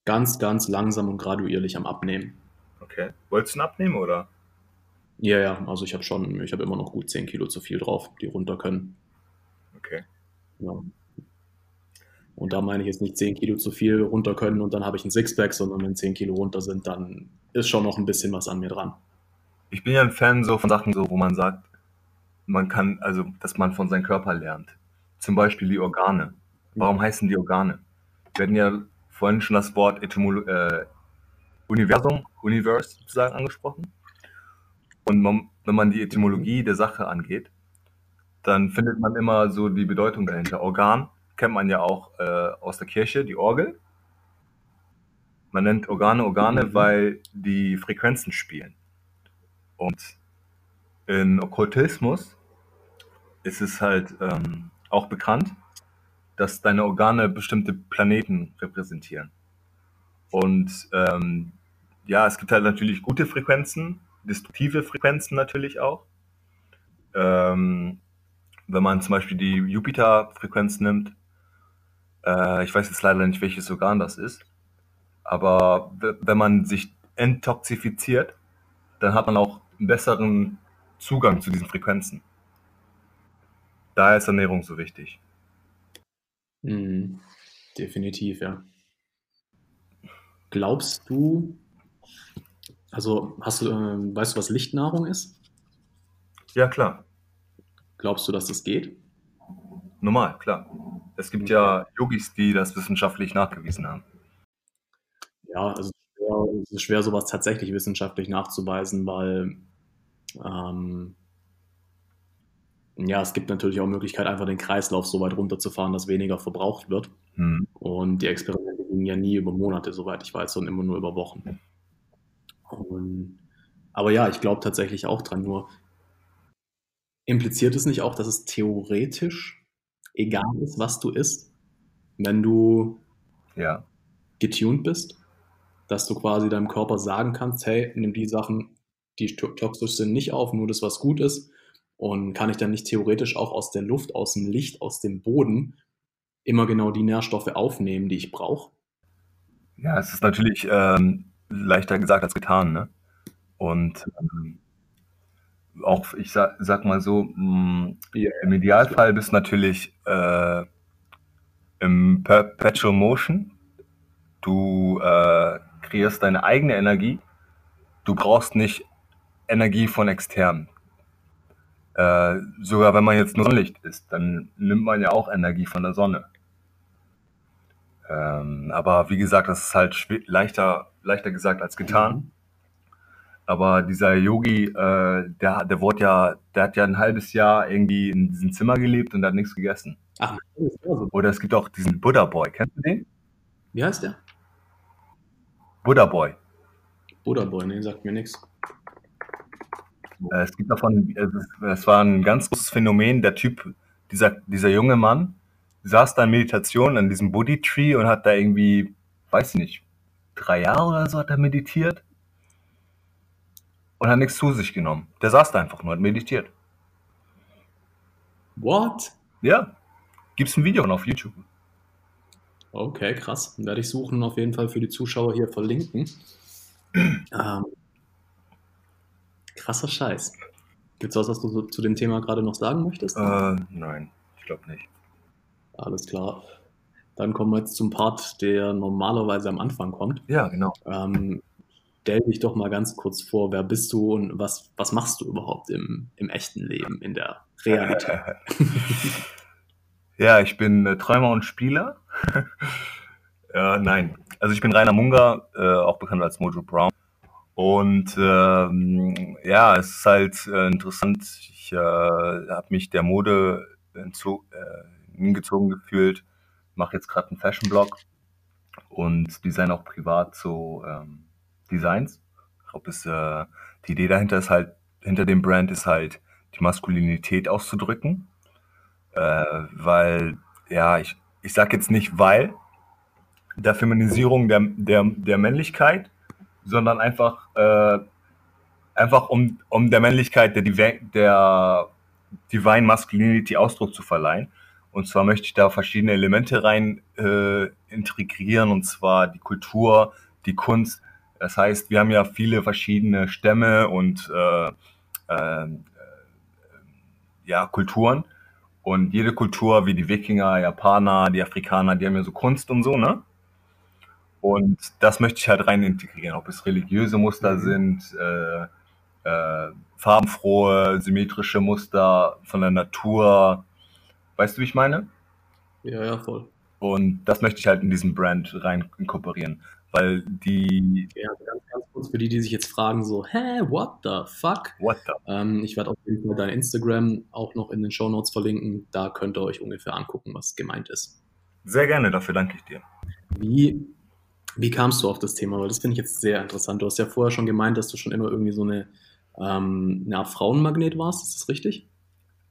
ganz, ganz langsam und graduierlich am Abnehmen. Okay. Wolltest du abnehmen oder? Ja, ja, also ich habe schon, ich habe immer noch gut 10 Kilo zu viel drauf, die runter können. Okay. Ja. Und da meine ich jetzt nicht 10 Kilo zu viel runter können und dann habe ich ein Sixpack, sondern wenn 10 Kilo runter sind, dann ist schon noch ein bisschen was an mir dran. Ich bin ja ein Fan so von Sachen, so, wo man sagt, man kann, also, dass man von seinem Körper lernt. Zum Beispiel die Organe. Warum heißen die Organe? Hatten ja vorhin schon das Wort Etymolo äh, Universum, Universe sozusagen angesprochen. Und man, wenn man die Etymologie der Sache angeht, dann findet man immer so die Bedeutung dahinter. Organ kennt man ja auch äh, aus der Kirche, die Orgel. Man nennt Organe Organe, mhm. weil die Frequenzen spielen. Und in Okkultismus ist es halt ähm, auch bekannt, dass deine Organe bestimmte Planeten repräsentieren. Und ähm, ja, es gibt halt natürlich gute Frequenzen, destruktive Frequenzen natürlich auch. Ähm, wenn man zum Beispiel die Jupiter-Frequenz nimmt, äh, ich weiß jetzt leider nicht, welches Organ das ist, aber wenn man sich enttoxifiziert, dann hat man auch einen besseren Zugang zu diesen Frequenzen. Daher ist Ernährung so wichtig. Mhm. Definitiv, ja. Glaubst du, also hast du, äh, weißt du, was Lichtnahrung ist? Ja, klar. Glaubst du, dass das geht? Normal, klar. Es gibt ja Yogis, die das wissenschaftlich nachgewiesen haben. Ja, also es ist schwer, sowas tatsächlich wissenschaftlich nachzuweisen, weil ähm, ja, es gibt natürlich auch Möglichkeit, einfach den Kreislauf so weit runterzufahren, dass weniger verbraucht wird. Hm. Und die Experimente gingen ja nie über Monate, soweit ich weiß, sondern immer nur über Wochen. Und, aber ja, ich glaube tatsächlich auch dran. Nur impliziert es nicht auch, dass es theoretisch egal ist, was du isst, wenn du ja. getuned bist? Dass du quasi deinem Körper sagen kannst, hey, nimm die Sachen, die toxisch sind, nicht auf, nur das, was gut ist und kann ich dann nicht theoretisch auch aus der Luft, aus dem Licht, aus dem Boden immer genau die Nährstoffe aufnehmen, die ich brauche? Ja, es ist natürlich ähm, leichter gesagt als getan. Ne? Und ähm, auch, ich sag, sag mal so, mh, mm, ja, im Idealfall bist du natürlich äh, im Perpetual Motion. Du äh, kreierst deine eigene Energie. Du brauchst nicht Energie von extern. Äh, sogar wenn man jetzt nur Sonnenlicht ist, dann nimmt man ja auch Energie von der Sonne. Ähm, aber wie gesagt, das ist halt leichter, leichter gesagt als getan. Mhm. Aber dieser Yogi, äh, der, der wurde ja, der hat ja ein halbes Jahr irgendwie in diesem Zimmer gelebt und hat nichts gegessen. Ach, Oder es gibt auch diesen Buddha Boy. Kennst du den? Wie heißt der? Buddha Boy. Buddha Boy, nee, sagt mir nichts. Äh, es gibt davon, es war ein ganz großes Phänomen. Der Typ, dieser, dieser junge Mann, saß da in Meditation an diesem Buddhi Tree und hat da irgendwie, weiß ich nicht, drei Jahre oder so hat er meditiert und hat nichts zu sich genommen. Der saß da einfach nur, hat meditiert. What? Ja. Gibt's ein Video auf YouTube. Okay, krass. Werde ich suchen, auf jeden Fall für die Zuschauer hier verlinken. ähm, Krasser Scheiß. Gibt es was, was du so zu dem Thema gerade noch sagen möchtest? Äh, nein, ich glaube nicht. Alles klar. Dann kommen wir jetzt zum Part, der normalerweise am Anfang kommt. Ja, genau. Ähm, stell dich doch mal ganz kurz vor, wer bist du und was, was machst du überhaupt im, im echten Leben, in der Realität? ja, ich bin äh, Träumer und Spieler. äh, nein, also ich bin Rainer Munger, äh, auch bekannt als Mojo Brown. Und ähm, ja, es ist halt äh, interessant. Ich äh, habe mich der Mode entzo- äh, hingezogen gefühlt, mache jetzt gerade einen Fashion-Blog und design auch privat so ähm, Designs. Ich glaube, äh, die Idee dahinter ist halt, hinter dem Brand ist halt die Maskulinität auszudrücken. Äh, weil, ja, ich, ich sag jetzt nicht weil der Feminisierung der, der, der Männlichkeit, sondern einfach, äh, einfach um, um der Männlichkeit der, der Divine Masculinity Ausdruck zu verleihen. Und zwar möchte ich da verschiedene Elemente rein äh, integrieren, und zwar die Kultur, die Kunst. Das heißt, wir haben ja viele verschiedene Stämme und äh, äh, ja, Kulturen. Und jede Kultur, wie die Wikinger, Japaner, die Afrikaner, die haben ja so Kunst und so, ne? Und das möchte ich halt rein integrieren, ob es religiöse Muster mhm. sind, äh, äh, farbenfrohe, symmetrische Muster von der Natur. Weißt du, wie ich meine? Ja, ja, voll. Und das möchte ich halt in diesem Brand rein inkorporieren. Weil die. Ja, ganz, ganz kurz für die, die sich jetzt fragen, so, hä, what the fuck? What the? Ähm, ich werde auf jeden Fall dein Instagram auch noch in den Show Notes verlinken. Da könnt ihr euch ungefähr angucken, was gemeint ist. Sehr gerne, dafür danke ich dir. Wie, wie kamst du auf das Thema? Weil das finde ich jetzt sehr interessant. Du hast ja vorher schon gemeint, dass du schon immer irgendwie so eine, ähm, eine Art Frauenmagnet warst. Ist das richtig?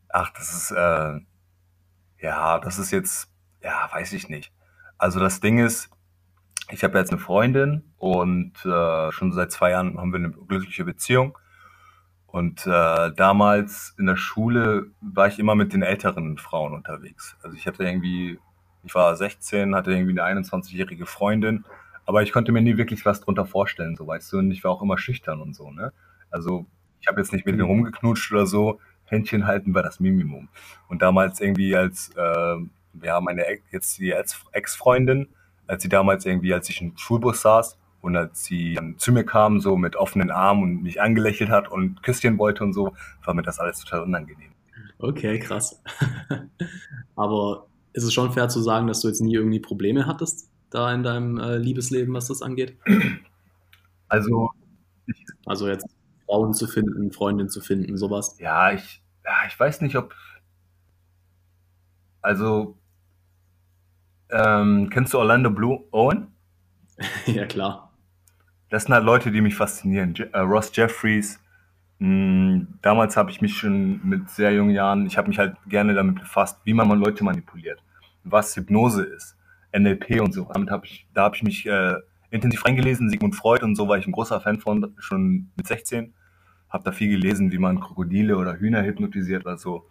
Ach, das ist, äh, ja, das ist jetzt, ja, weiß ich nicht. Also das Ding ist, ich habe jetzt eine Freundin und äh, schon seit zwei Jahren haben wir eine glückliche Beziehung. Und äh, damals in der Schule war ich immer mit den älteren Frauen unterwegs. Also ich hatte irgendwie, ich war 16, hatte irgendwie eine 21-jährige Freundin, aber ich konnte mir nie wirklich was drunter vorstellen, so weißt du. Und ich war auch immer schüchtern und so, ne? Also ich habe jetzt nicht mit ihr mhm. rumgeknutscht oder so. Händchen halten war das Minimum. Und damals irgendwie als, äh, ja, meine jetzt die Ex-Freundin, als sie damals irgendwie, als ich im Schulbus saß und als sie dann zu mir kam, so mit offenen Armen und mich angelächelt hat und Küsschen wollte und so, war mir das alles total unangenehm. Okay, krass. Aber ist es schon fair zu sagen, dass du jetzt nie irgendwie Probleme hattest, da in deinem äh, Liebesleben, was das angeht? Also, also jetzt Frauen zu finden, Freundin zu finden, sowas. Ja, ich, ja, ich weiß nicht, ob. Also, ähm, kennst du Orlando Blue Owen? ja, klar. Das sind halt Leute, die mich faszinieren. Je äh, Ross Jeffries. Mh, hm, damals habe ich mich schon mit sehr jungen Jahren, ich habe mich halt gerne damit befasst, wie man mal Leute manipuliert, was Hypnose ist, NLP und so. Damit habe ich, da habe ich mich äh, intensiv reingelesen. Sigmund Freud und so war ich ein großer Fan von, schon mit 16. Habe da viel gelesen, wie man Krokodile oder Hühner hypnotisiert oder so.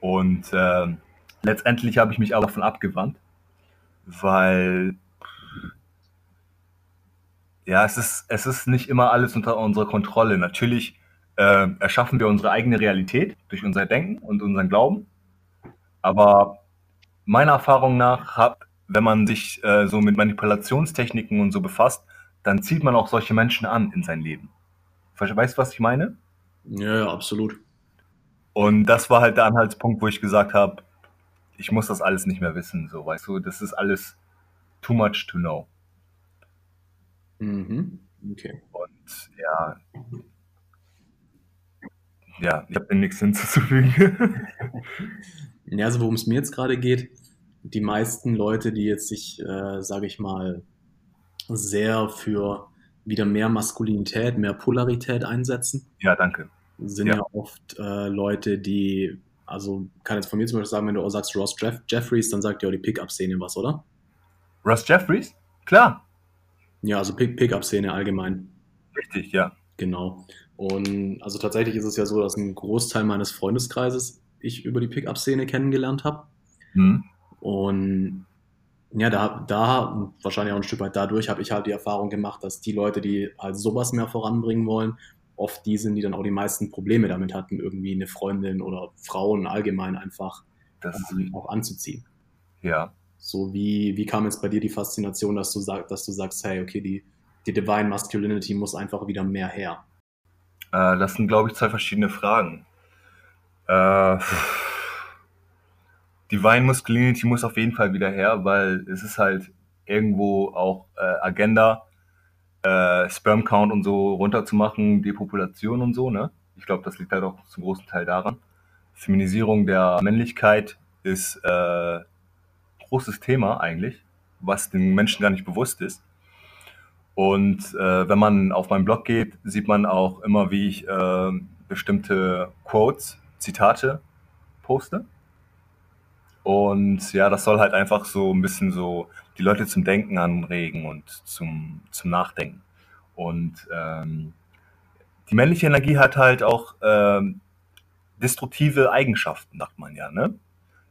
Und äh, letztendlich habe ich mich aber davon abgewandt weil ja, es ist, es ist nicht immer alles unter unserer Kontrolle. Natürlich äh, erschaffen wir unsere eigene Realität durch unser Denken und unseren Glauben. Aber meiner Erfahrung nach, hat, wenn man sich äh, so mit Manipulationstechniken und so befasst, dann zieht man auch solche Menschen an in sein Leben. Weißt du, was ich meine? Ja, ja, absolut. Und das war halt der Anhaltspunkt, wo ich gesagt habe, ich muss das alles nicht mehr wissen, so, weißt du, das ist alles too much to know. Mhm. Okay. Und ja, ja, ich habe dem nichts hinzuzufügen. ja, also worum es mir jetzt gerade geht, die meisten Leute, die jetzt sich, äh, sage ich mal, sehr für wieder mehr Maskulinität, mehr Polarität einsetzen. Ja, danke. Sind ja, ja oft äh, Leute, die also kann jetzt von mir zum Beispiel sagen, wenn du auch sagst Ross Jeff Jeffries, dann sagt auch die Pickup-Szene was, oder? Ross Jeffries? Klar. Ja, also Pickup-Szene allgemein. Richtig, ja. Genau. Und also tatsächlich ist es ja so, dass ein Großteil meines Freundeskreises ich über die Pickup-Szene kennengelernt habe. Mhm. Und ja, da, da, wahrscheinlich auch ein Stück weit dadurch, habe ich halt die Erfahrung gemacht, dass die Leute, die halt sowas mehr voranbringen wollen, oft die sind, die dann auch die meisten Probleme damit hatten, irgendwie eine Freundin oder Frauen allgemein einfach auch anzuziehen. Ja. So wie, wie kam jetzt bei dir die Faszination, dass du, sag, dass du sagst, hey, okay, die, die Divine Masculinity muss einfach wieder mehr her? Äh, das sind, glaube ich, zwei verschiedene Fragen. Äh, Divine Masculinity muss auf jeden Fall wieder her, weil es ist halt irgendwo auch äh, Agenda äh, Sperm Count und so runterzumachen, Depopulation und so, ne? Ich glaube, das liegt halt auch zum großen Teil daran. Feminisierung der Männlichkeit ist äh, großes Thema eigentlich, was den Menschen gar nicht bewusst ist. Und äh, wenn man auf meinen Blog geht, sieht man auch immer, wie ich äh, bestimmte Quotes, Zitate poste. Und ja, das soll halt einfach so ein bisschen so die Leute zum Denken anregen und zum, zum Nachdenken. Und ähm, die männliche Energie hat halt auch ähm, destruktive Eigenschaften, sagt man ja. Ne?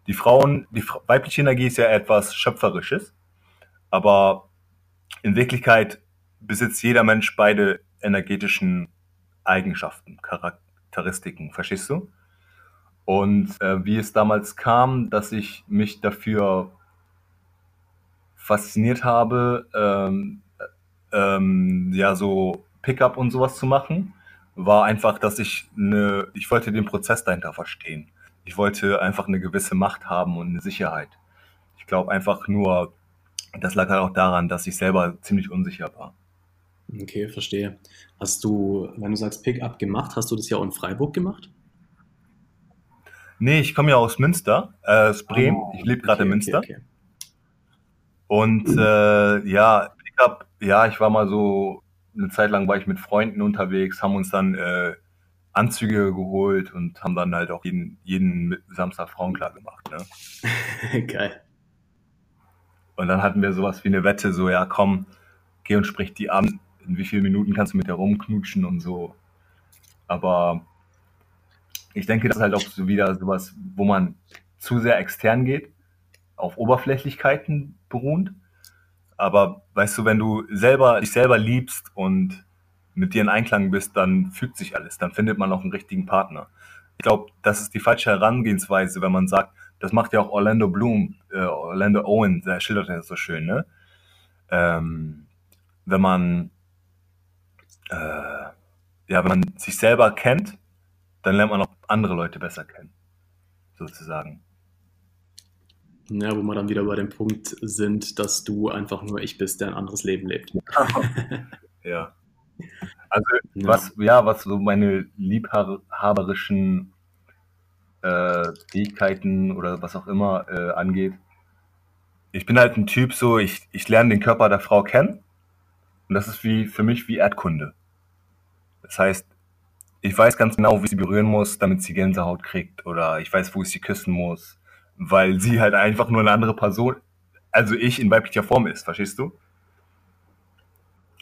Die Frauen, die weibliche Energie ist ja etwas Schöpferisches, aber in Wirklichkeit besitzt jeder Mensch beide energetischen Eigenschaften, Charakteristiken, verstehst du? Und äh, wie es damals kam, dass ich mich dafür fasziniert habe, ähm, ähm, ja, so Pickup und sowas zu machen, war einfach, dass ich eine, ich wollte den Prozess dahinter verstehen. Ich wollte einfach eine gewisse Macht haben und eine Sicherheit. Ich glaube einfach nur, das lag halt auch daran, dass ich selber ziemlich unsicher war. Okay, verstehe. Hast du, wenn du sagst Pickup gemacht, hast du das ja auch in Freiburg gemacht? Nee, ich komme ja aus Münster, äh, aus Bremen. Oh, ich lebe gerade okay, in Münster. Okay, okay. Und äh, ja, Pickup, ja, ich war mal so, eine Zeit lang war ich mit Freunden unterwegs, haben uns dann äh, Anzüge geholt und haben dann halt auch jeden, jeden Samstag Frauen klar gemacht. Ne? Geil. Und dann hatten wir sowas wie eine Wette, so, ja, komm, geh und sprich die an. In wie vielen Minuten kannst du mit der rumknutschen und so. Aber ich denke, das ist halt auch wieder sowas, wo man zu sehr extern geht, auf Oberflächlichkeiten beruhend. Aber weißt du, wenn du selber dich selber liebst und mit dir in Einklang bist, dann fügt sich alles, dann findet man auch einen richtigen Partner. Ich glaube, das ist die falsche Herangehensweise, wenn man sagt, das macht ja auch Orlando Bloom, äh, Orlando Owen, der schildert das so schön, ne? Ähm, wenn man äh, ja, wenn man sich selber kennt, dann lernt man auch andere Leute besser kennen, sozusagen. Ja, wo wir dann wieder bei dem Punkt sind, dass du einfach nur ich bist, der ein anderes Leben lebt. ja. Also ja. was, ja, was so meine liebhaberischen äh, Fähigkeiten oder was auch immer äh, angeht. Ich bin halt ein Typ so, ich, ich lerne den Körper der Frau kennen. Und das ist wie für mich wie Erdkunde. Das heißt, ich weiß ganz genau, wie ich sie berühren muss, damit sie Gänsehaut kriegt. Oder ich weiß, wo ich sie küssen muss. Weil sie halt einfach nur eine andere Person, also ich in weiblicher Form ist, verstehst du?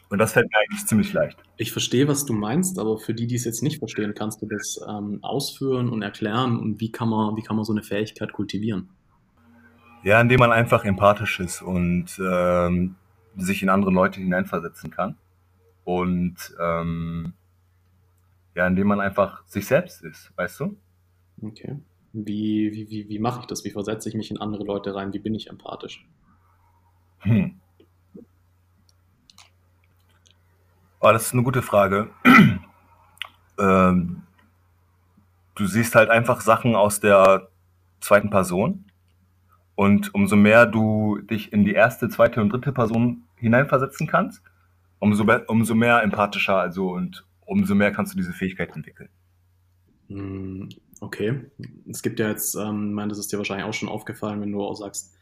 Und das fällt mir eigentlich ziemlich leicht. Ich verstehe, was du meinst, aber für die, die es jetzt nicht verstehen, kannst du das ähm, ausführen und erklären und wie kann man, wie kann man so eine Fähigkeit kultivieren? Ja, indem man einfach empathisch ist und ähm, sich in andere Leute hineinversetzen kann. Und ähm, ja, indem man einfach sich selbst ist, weißt du? Okay. Wie, wie, wie, wie mache ich das? Wie versetze ich mich in andere Leute rein? Wie bin ich empathisch? Hm. Oh, das ist eine gute Frage. ähm, du siehst halt einfach Sachen aus der zweiten Person. Und umso mehr du dich in die erste, zweite und dritte Person hineinversetzen kannst, umso, umso mehr empathischer also und umso mehr kannst du diese Fähigkeit entwickeln. Hm, okay. Es gibt ja jetzt, ähm, ich meine, das ist dir wahrscheinlich auch schon aufgefallen, wenn du auch sagst,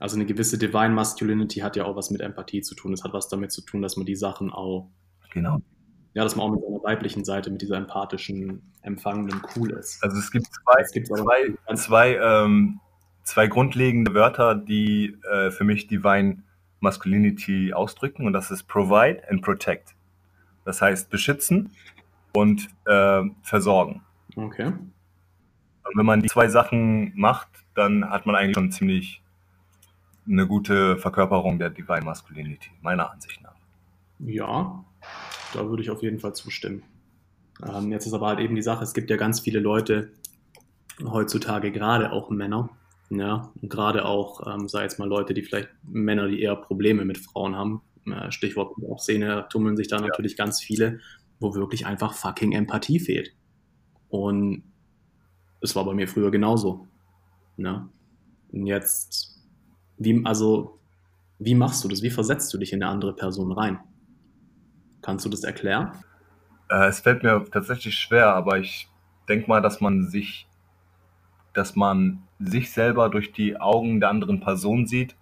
also eine gewisse Divine Masculinity hat ja auch was mit Empathie zu tun. Es hat was damit zu tun, dass man die Sachen auch Genau. Ja, dass man auch mit seiner weiblichen Seite, mit dieser empathischen, empfangenden cool ist. Also es gibt zwei, es gibt zwei, zwei, ähm, zwei grundlegende Wörter, die äh, für mich Divine Masculinity ausdrücken und das ist Provide and Protect. Das heißt beschützen und äh, versorgen. Okay. Und wenn man die zwei Sachen macht, dann hat man eigentlich schon ziemlich eine gute Verkörperung der Divine Masculinity, meiner Ansicht nach. Ja, da würde ich auf jeden Fall zustimmen. Ähm, jetzt ist aber halt eben die Sache, es gibt ja ganz viele Leute heutzutage, gerade auch Männer, ja, und gerade auch, ähm, sei jetzt mal Leute, die vielleicht Männer, die eher Probleme mit Frauen haben, Stichwort Szene, tummeln sich da ja. natürlich ganz viele, wo wirklich einfach fucking Empathie fehlt. Und es war bei mir früher genauso. Ne? Und jetzt, wie, also, wie machst du das? Wie versetzt du dich in eine andere Person rein? Kannst du das erklären? Äh, es fällt mir tatsächlich schwer, aber ich denke mal, dass man sich, dass man sich selber durch die Augen der anderen Person sieht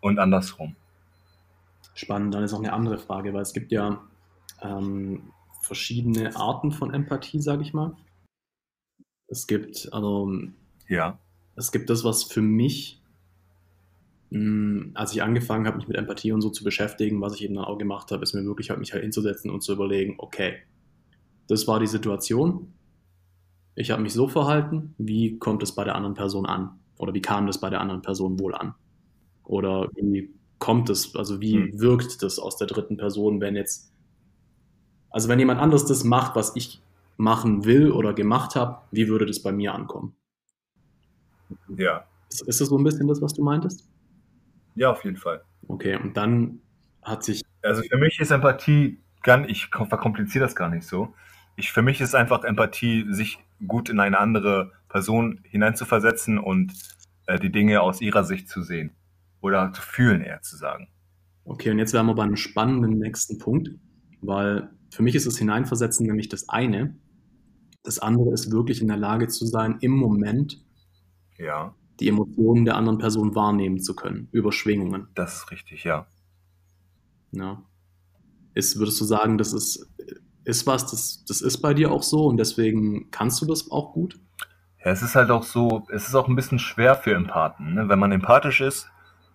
und andersrum. Spannend, dann ist auch eine andere Frage, weil es gibt ja ähm, verschiedene Arten von Empathie, sage ich mal. Es gibt, also, ja. es gibt das, was für mich hm, als ich angefangen habe, mich mit Empathie und so zu beschäftigen, was ich eben dann auch gemacht habe, ist mir wirklich halt mich halt hinzusetzen und zu überlegen, okay, das war die Situation, ich habe mich so verhalten, wie kommt es bei der anderen Person an? Oder wie kam das bei der anderen Person wohl an? Oder wie kommt es, also wie hm. wirkt das aus der dritten Person, wenn jetzt, also wenn jemand anderes das macht, was ich machen will oder gemacht habe, wie würde das bei mir ankommen? Ja. Ist, ist das so ein bisschen das, was du meintest? Ja, auf jeden Fall. Okay, und dann hat sich. Also für mich ist Empathie gar ich verkompliziere das gar nicht so. Ich, für mich ist einfach Empathie, sich gut in eine andere Person hineinzuversetzen und äh, die Dinge aus ihrer Sicht zu sehen. Oder zu fühlen, eher zu sagen. Okay, und jetzt wären wir bei einem spannenden nächsten Punkt, weil für mich ist das Hineinversetzen nämlich das eine. Das andere ist wirklich in der Lage zu sein, im Moment ja. die Emotionen der anderen Person wahrnehmen zu können, über Schwingungen. Das ist richtig, ja. Ja. Ist, würdest du sagen, das ist, ist was, das, das ist bei dir auch so und deswegen kannst du das auch gut? Ja, es ist halt auch so, es ist auch ein bisschen schwer für Empathen, ne? wenn man empathisch ist,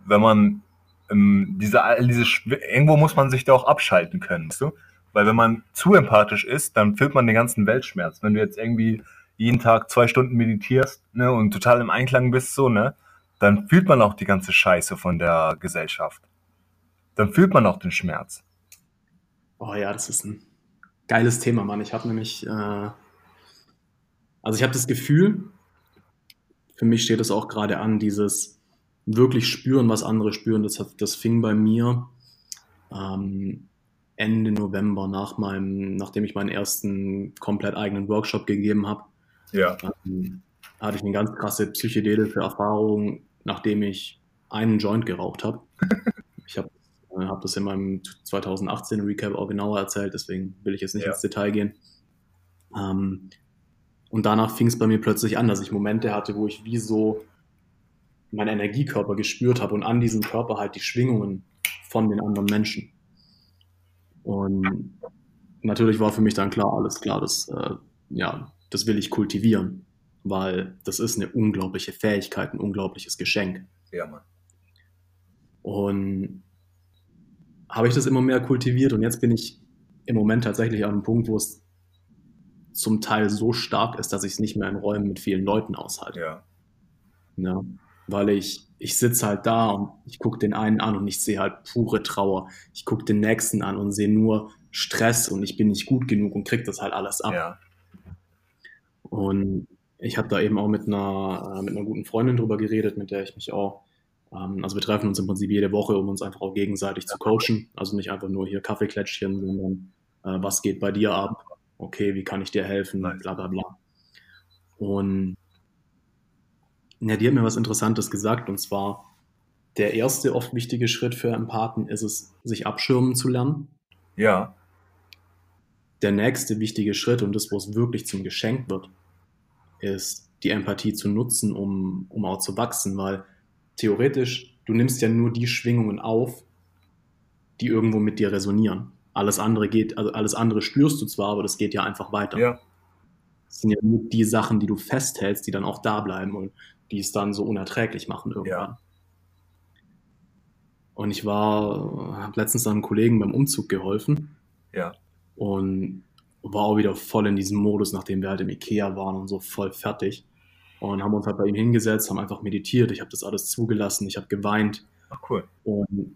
wenn man ähm, diese, diese, irgendwo muss man sich da auch abschalten können, weißt du? Weil wenn man zu empathisch ist, dann fühlt man den ganzen Weltschmerz. Wenn du jetzt irgendwie jeden Tag zwei Stunden meditierst ne, und total im Einklang bist, so, ne, dann fühlt man auch die ganze Scheiße von der Gesellschaft. Dann fühlt man auch den Schmerz. Oh ja, das ist ein geiles Thema, Mann. Ich habe nämlich, äh, also ich habe das Gefühl, für mich steht es auch gerade an, dieses wirklich spüren, was andere spüren. Das, hat, das fing bei mir ähm, Ende November nach meinem, nachdem ich meinen ersten komplett eigenen Workshop gegeben habe. Ja. Ähm, hatte ich eine ganz krasse psychedelische Erfahrung, nachdem ich einen Joint geraucht habe. ich habe äh, hab das in meinem 2018 Recap auch genauer erzählt, deswegen will ich jetzt nicht ja. ins Detail gehen. Ähm, und danach fing es bei mir plötzlich an, dass ich Momente hatte, wo ich wie so meinen Energiekörper gespürt habe und an diesem Körper halt die Schwingungen von den anderen Menschen. Und natürlich war für mich dann klar, alles klar, das, äh, ja, das will ich kultivieren, weil das ist eine unglaubliche Fähigkeit, ein unglaubliches Geschenk. Ja, Mann. Und habe ich das immer mehr kultiviert und jetzt bin ich im Moment tatsächlich an einem Punkt, wo es zum Teil so stark ist, dass ich es nicht mehr in Räumen mit vielen Leuten aushalte. Ja. ja weil ich, ich sitze halt da und ich gucke den einen an und ich sehe halt pure Trauer. Ich gucke den nächsten an und sehe nur Stress und ich bin nicht gut genug und kriege das halt alles ab. Ja. Und ich habe da eben auch mit einer, äh, mit einer guten Freundin drüber geredet, mit der ich mich auch, ähm, also wir treffen uns im Prinzip jede Woche, um uns einfach auch gegenseitig ja. zu coachen. Also nicht einfach nur hier Kaffeeklätschchen, sondern äh, was geht bei dir ab? Okay, wie kann ich dir helfen? Bla bla bla. Und ja, die hat mir was Interessantes gesagt und zwar, der erste oft wichtige Schritt für Empathen ist es, sich abschirmen zu lernen. Ja. Der nächste wichtige Schritt und das, wo es wirklich zum Geschenk wird, ist die Empathie zu nutzen, um, um auch zu wachsen, weil theoretisch, du nimmst ja nur die Schwingungen auf, die irgendwo mit dir resonieren. Alles andere geht, also alles andere spürst du zwar, aber das geht ja einfach weiter. Ja. Das sind ja nur die Sachen, die du festhältst, die dann auch da bleiben. Und die es dann so unerträglich machen irgendwann. Ja. Und ich war, habe letztens einem Kollegen beim Umzug geholfen. Ja. Und war auch wieder voll in diesem Modus, nachdem wir halt im Ikea waren und so voll fertig. Und haben uns halt bei ihm hingesetzt, haben einfach meditiert. Ich habe das alles zugelassen, ich habe geweint. Ach cool. Und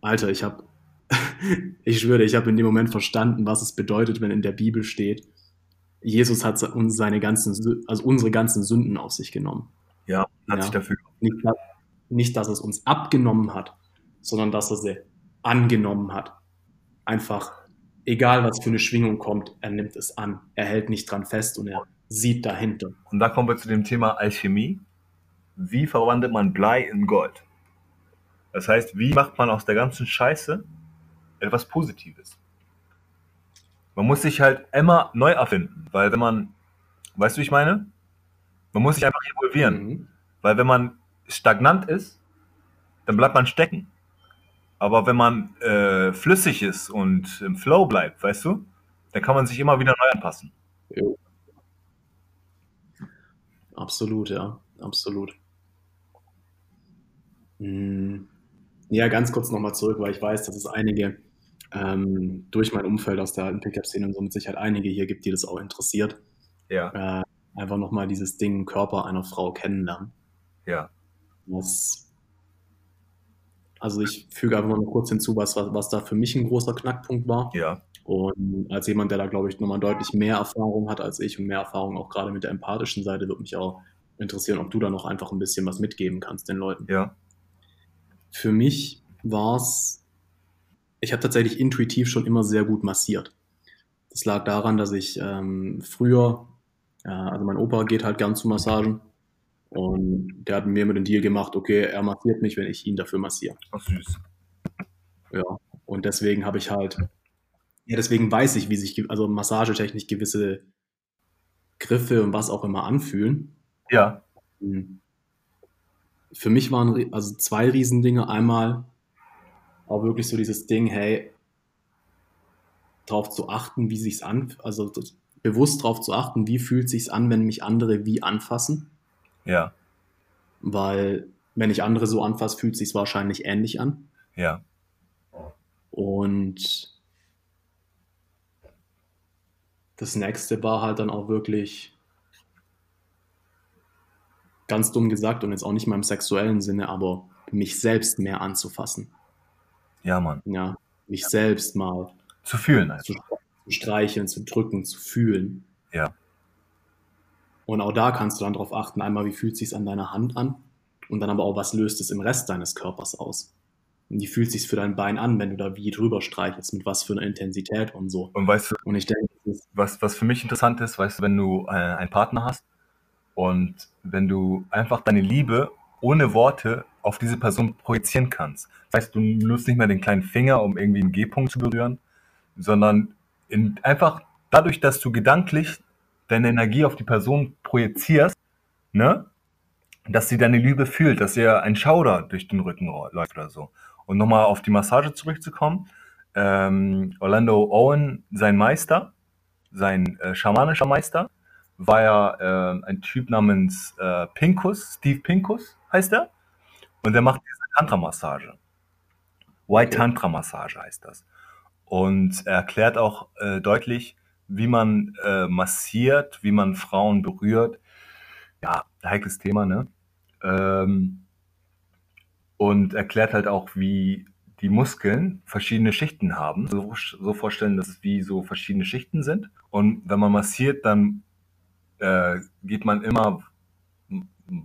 Alter, ich habe, ich schwöre, ich habe in dem Moment verstanden, was es bedeutet, wenn in der Bibel steht, Jesus hat uns seine ganzen, also unsere ganzen Sünden auf sich genommen. Hat ja. sich dafür. Nicht, nicht, dass es uns abgenommen hat, sondern dass er sie angenommen hat. Einfach, egal was für eine Schwingung kommt, er nimmt es an. Er hält nicht dran fest und er sieht dahinter. Und da kommen wir zu dem Thema Alchemie. Wie verwandelt man Blei in Gold? Das heißt, wie macht man aus der ganzen Scheiße etwas Positives? Man muss sich halt immer neu erfinden, weil wenn man, weißt du, wie ich meine? Man muss sich einfach evolvieren. Mhm. Weil wenn man stagnant ist, dann bleibt man stecken. Aber wenn man äh, flüssig ist und im Flow bleibt, weißt du, dann kann man sich immer wieder neu anpassen. Ja. Absolut, ja, absolut. Hm. Ja, ganz kurz nochmal zurück, weil ich weiß, dass es einige ähm, durch mein Umfeld aus der alten Pickup-Szene und so mit Sicherheit einige hier gibt, die das auch interessiert. Ja. Äh, einfach nochmal dieses Ding Körper einer Frau kennenlernen. Ja. Das, also ich füge einfach mal kurz hinzu, was, was, was da für mich ein großer Knackpunkt war. Ja. Und als jemand, der da, glaube ich, nochmal deutlich mehr Erfahrung hat als ich und mehr Erfahrung auch gerade mit der empathischen Seite, würde mich auch interessieren, ob du da noch einfach ein bisschen was mitgeben kannst den Leuten. Ja. Für mich war es, ich habe tatsächlich intuitiv schon immer sehr gut massiert. Das lag daran, dass ich ähm, früher also mein Opa geht halt gern zu Massagen und der hat mir mit dem Deal gemacht, okay, er massiert mich, wenn ich ihn dafür massiere. Ach süß. Ja, und deswegen habe ich halt, ja, deswegen weiß ich, wie sich, also massagetechnisch gewisse Griffe und was auch immer anfühlen. Ja. Hm. für mich waren also zwei Riesendinge. Einmal auch wirklich so dieses Ding, hey, darauf zu achten, wie sich's an, also bewusst darauf zu achten, wie fühlt sich's an, wenn mich andere wie anfassen. Ja. Weil wenn ich andere so anfasse, fühlt sich's wahrscheinlich ähnlich an. Ja. Und das nächste war halt dann auch wirklich ganz dumm gesagt und jetzt auch nicht mal im sexuellen Sinne, aber mich selbst mehr anzufassen. Ja, Mann. Ja, mich selbst mal Zu fühlen einfach. zu streicheln, zu drücken, zu fühlen. Ja. Und auch da kannst du dann darauf achten, einmal, wie fühlt es sich an deiner Hand an und dann aber auch, was löst es im Rest deines Körpers aus. Und wie fühlt es sich für dein Bein an, wenn du da wie drüber streichelst, mit was für einer Intensität und so. Und weißt du, Und ich denke, was, was für mich interessant ist, weißt du, wenn du äh, einen Partner hast und wenn du einfach deine Liebe ohne Worte auf diese Person projizieren kannst. Das heißt, du nutzt nicht mehr den kleinen Finger, um irgendwie einen G-Punkt zu berühren, sondern in, einfach dadurch, dass du gedanklich deine Energie auf die Person projizierst, ne, dass sie deine Liebe fühlt, dass ihr ein Schauder durch den Rücken läuft oder so. Und nochmal auf die Massage zurückzukommen, ähm, Orlando Owen, sein Meister, sein äh, schamanischer Meister, war ja äh, ein Typ namens äh, Pinkus, Steve Pinkus heißt er. Und der macht diese Tantra-Massage. White. Tantra-Massage heißt das. Und er erklärt auch äh, deutlich, wie man äh, massiert, wie man Frauen berührt. Ja, heikles Thema, ne? Ähm, und erklärt halt auch, wie die Muskeln verschiedene Schichten haben. So, so vorstellen, dass es wie so verschiedene Schichten sind. Und wenn man massiert, dann äh, geht man immer,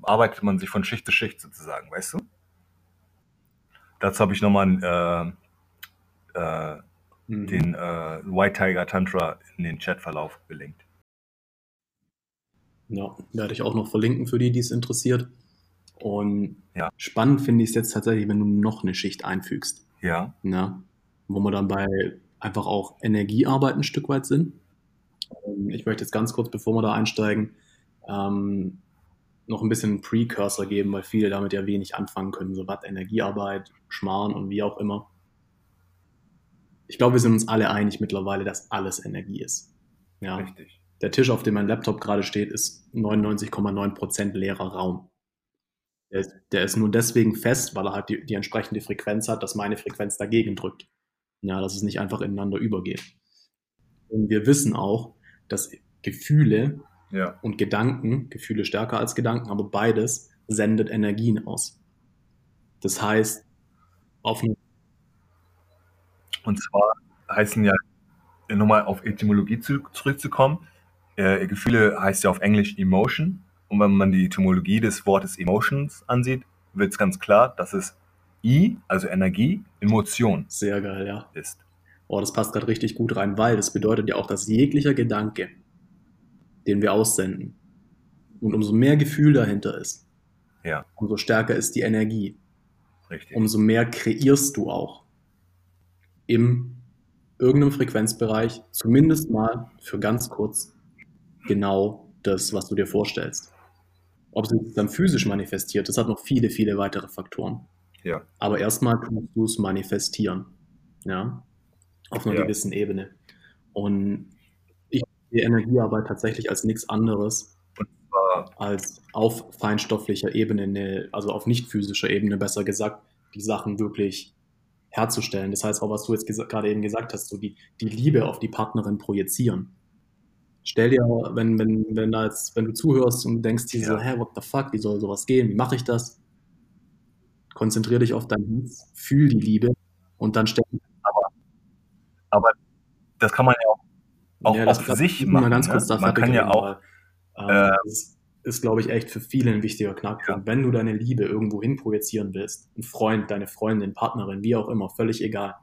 arbeitet man sich von Schicht zu Schicht sozusagen, weißt du? Dazu habe ich nochmal äh, äh, mhm. den äh, White Tiger Tantra in den Chatverlauf gelinkt. Ja, werde ich auch noch verlinken für die, die es interessiert. Und Ja. spannend finde ich es jetzt tatsächlich, wenn du noch eine Schicht einfügst. Ja, Ja, wo wir dann bei einfach auch Energiearbeit ein Stück weit sind. Ähm, Ich möchte jetzt ganz kurz, bevor wir da einsteigen, ähm, noch ein bisschen einen Precursor geben, weil viele damit ja wenig anfangen können. So was Energiearbeit, Schmarrn und wie auch immer. Ich glaube, wir sind uns alle einig mittlerweile, dass alles Energie ist. Ja, richtig. der Tisch, auf dem mein Laptop gerade steht, ist 99,9% leerer Raum. Der ist, der ist nur deswegen fest, weil er halt die, die entsprechende Frequenz hat, dass meine Frequenz dagegen drückt. Ja, dass es nicht einfach ineinander übergeht. Und wir wissen auch, dass Gefühle Ja, und Gedanken, Gefühle stärker als Gedanken, aber beides sendet Energien aus. Das heißt, auf eine und zwar heißen ja, nochmal auf Etymologie zu, zurückzukommen, äh, Gefühle heißt ja auf Englisch Emotion. Und wenn man die Etymologie des Wortes Emotions ansieht, wird es ganz klar, dass es I, also Energie, Emotion sehr geil, ja. ist. Oh, das passt gerade richtig gut rein, weil das bedeutet ja auch, dass jeglicher Gedanke, den wir aussenden, und umso mehr Gefühl dahinter ist, Ja, umso stärker ist die Energie, richtig. umso mehr kreierst du auch im irgendeinem Frequenzbereich, zumindest mal für ganz kurz, genau das, was du dir vorstellst. Ob es dann physisch manifestiert, das hat noch viele, viele weitere Faktoren. Ja, Aber erstmal tust du es manifestieren. Ja. Auf einer Ja. gewissen Ebene. Und ich sehe Energiearbeit tatsächlich als nichts anderes als auf feinstofflicher Ebene, also auf nicht physischer Ebene besser gesagt, die Sachen wirklich herzustellen. Das heißt auch, was du jetzt gerade eben gesagt hast, so die, die Liebe auf die Partnerin projizieren. Stell dir, wenn, wenn, wenn, da jetzt, wenn du zuhörst und denkst dir so, Ja. hä, what the fuck, wie soll sowas gehen? Wie mache ich das? Konzentriere dich auf dein Herz, fühl die Liebe und dann stell aber das kann man ja auch, auch Ja, auf sich mal machen. ganz ne? kurz da Man kann ja auch, weil, ähm, äh, das ist, glaube ich, echt für viele ein wichtiger Knackpunkt. Wenn du deine Liebe irgendwo hin projizieren willst, ein Freund, deine Freundin, Partnerin, wie auch immer, völlig egal,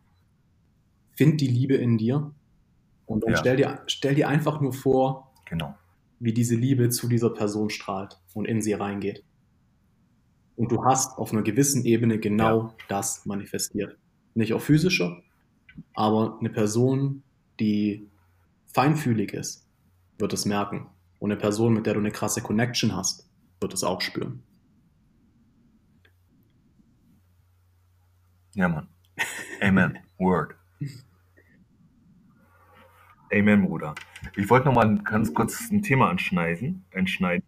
find die Liebe in dir und dann Ja. stell, dir, stell dir einfach nur vor, genau, wie diese Liebe zu dieser Person strahlt und in sie reingeht. Und du hast auf einer gewissen Ebene genau das manifestiert. Nicht auf physischer, aber eine Person, die feinfühlig ist, wird es merken. Und eine Person, mit der du eine krasse Connection hast, wird es auch spüren. Ja, Mann. Amen. Word. Amen, Bruder. Ich wollte noch mal ganz kurz ein Thema anschneiden. anschneiden.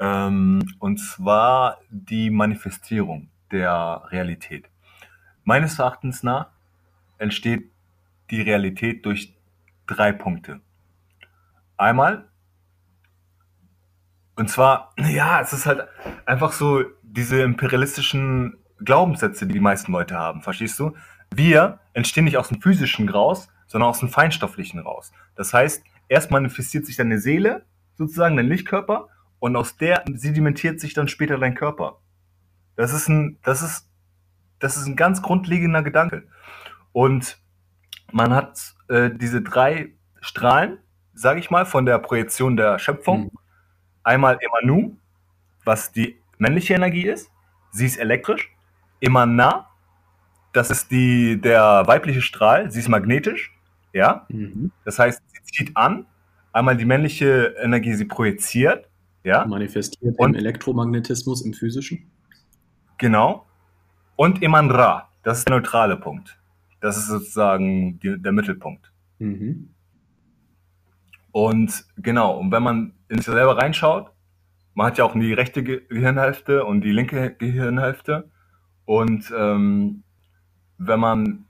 Ähm, und zwar die Manifestierung der Realität. Meines Erachtens nach entsteht die Realität durch drei Punkte. Einmal, und zwar, ja, es ist halt einfach so diese imperialistischen Glaubenssätze, die die meisten Leute haben, verstehst du? Wir entstehen nicht aus dem physischen raus, sondern aus dem feinstofflichen raus. Das heißt, erst manifestiert sich deine Seele, sozusagen dein Lichtkörper, und aus der sedimentiert sich dann später dein Körper. Das ist ein, das ist, das ist ein ganz grundlegender Gedanke. Und man hat äh, diese drei Strahlen, sage ich mal, von der Projektion der Schöpfung. Mhm. Einmal Emanu, was die männliche Energie ist. Sie ist elektrisch. Emana, das ist die, der weibliche Strahl. Sie ist magnetisch. Ja. Mhm. Das heißt, sie zieht an. Einmal die männliche Energie, sie projiziert. Ja. Manifestiert Und, im Elektromagnetismus, im physischen. Genau. Und Emanra, das ist der neutrale Punkt. Das ist sozusagen die, der Mittelpunkt. Mhm. Und genau, und wenn man in sich selber reinschaut, man hat ja auch die rechte Gehirnhälfte und die linke Gehirnhälfte. Und ähm, wenn man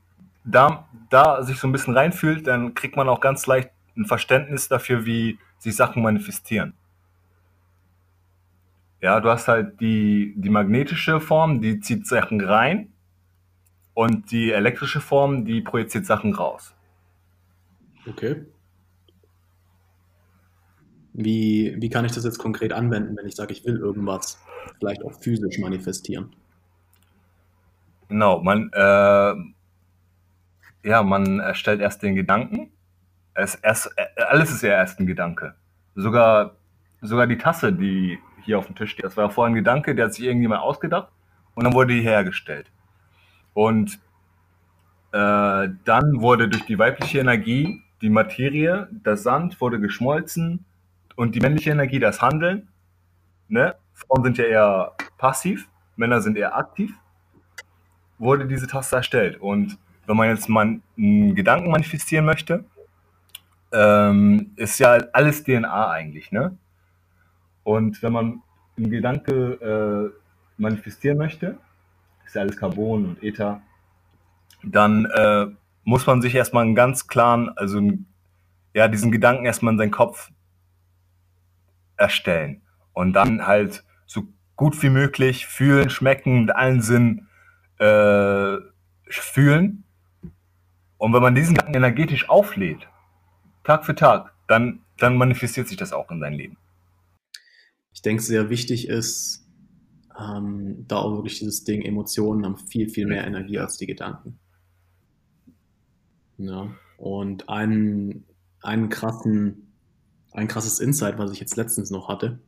da, da sich so ein bisschen reinfühlt, dann kriegt man auch ganz leicht ein Verständnis dafür, wie sich Sachen manifestieren. Ja, du hast halt die, die magnetische Form, die zieht Sachen rein und die elektrische Form, die projiziert Sachen raus. Okay. Wie, wie kann ich das jetzt konkret anwenden, wenn ich sage, ich will irgendwas vielleicht auch physisch manifestieren? Genau, man, äh, ja, man erstellt erst den Gedanken. Es, erst, äh, alles ist ja erst ein Gedanke. Sogar, sogar die Tasse, die hier auf dem Tisch steht, das war vorher ein Gedanke, der hat sich irgendjemand ausgedacht und dann wurde die hergestellt. Und äh, dann wurde durch die weibliche Energie die Materie, das Sand wurde geschmolzen und die männliche Energie, das Handeln. Ne? Frauen sind ja eher passiv, Männer sind eher aktiv. Wurde diese Taste erstellt. Und wenn man jetzt mal einen Gedanken manifestieren möchte, ähm, ist ja alles DNA eigentlich. Ne? Und wenn man einen Gedanke äh, manifestieren möchte, ist ja alles Carbon und Ether, dann äh, muss man sich erstmal einen ganz klaren, also ja, diesen Gedanken erstmal in seinen Kopf erstellen und dann halt so gut wie möglich fühlen, schmecken, mit allen Sinnen äh, fühlen. Und wenn man diesen Gedanken energetisch auflädt, Tag für Tag, dann, dann manifestiert sich das auch in sein Leben. Ich denke, sehr wichtig ist, ähm, da auch wirklich dieses Ding, Emotionen haben viel, viel mehr Energie als die Gedanken. Ja. Und einen, einen krassen, ein krasses Insight, was ich jetzt letztens noch hatte.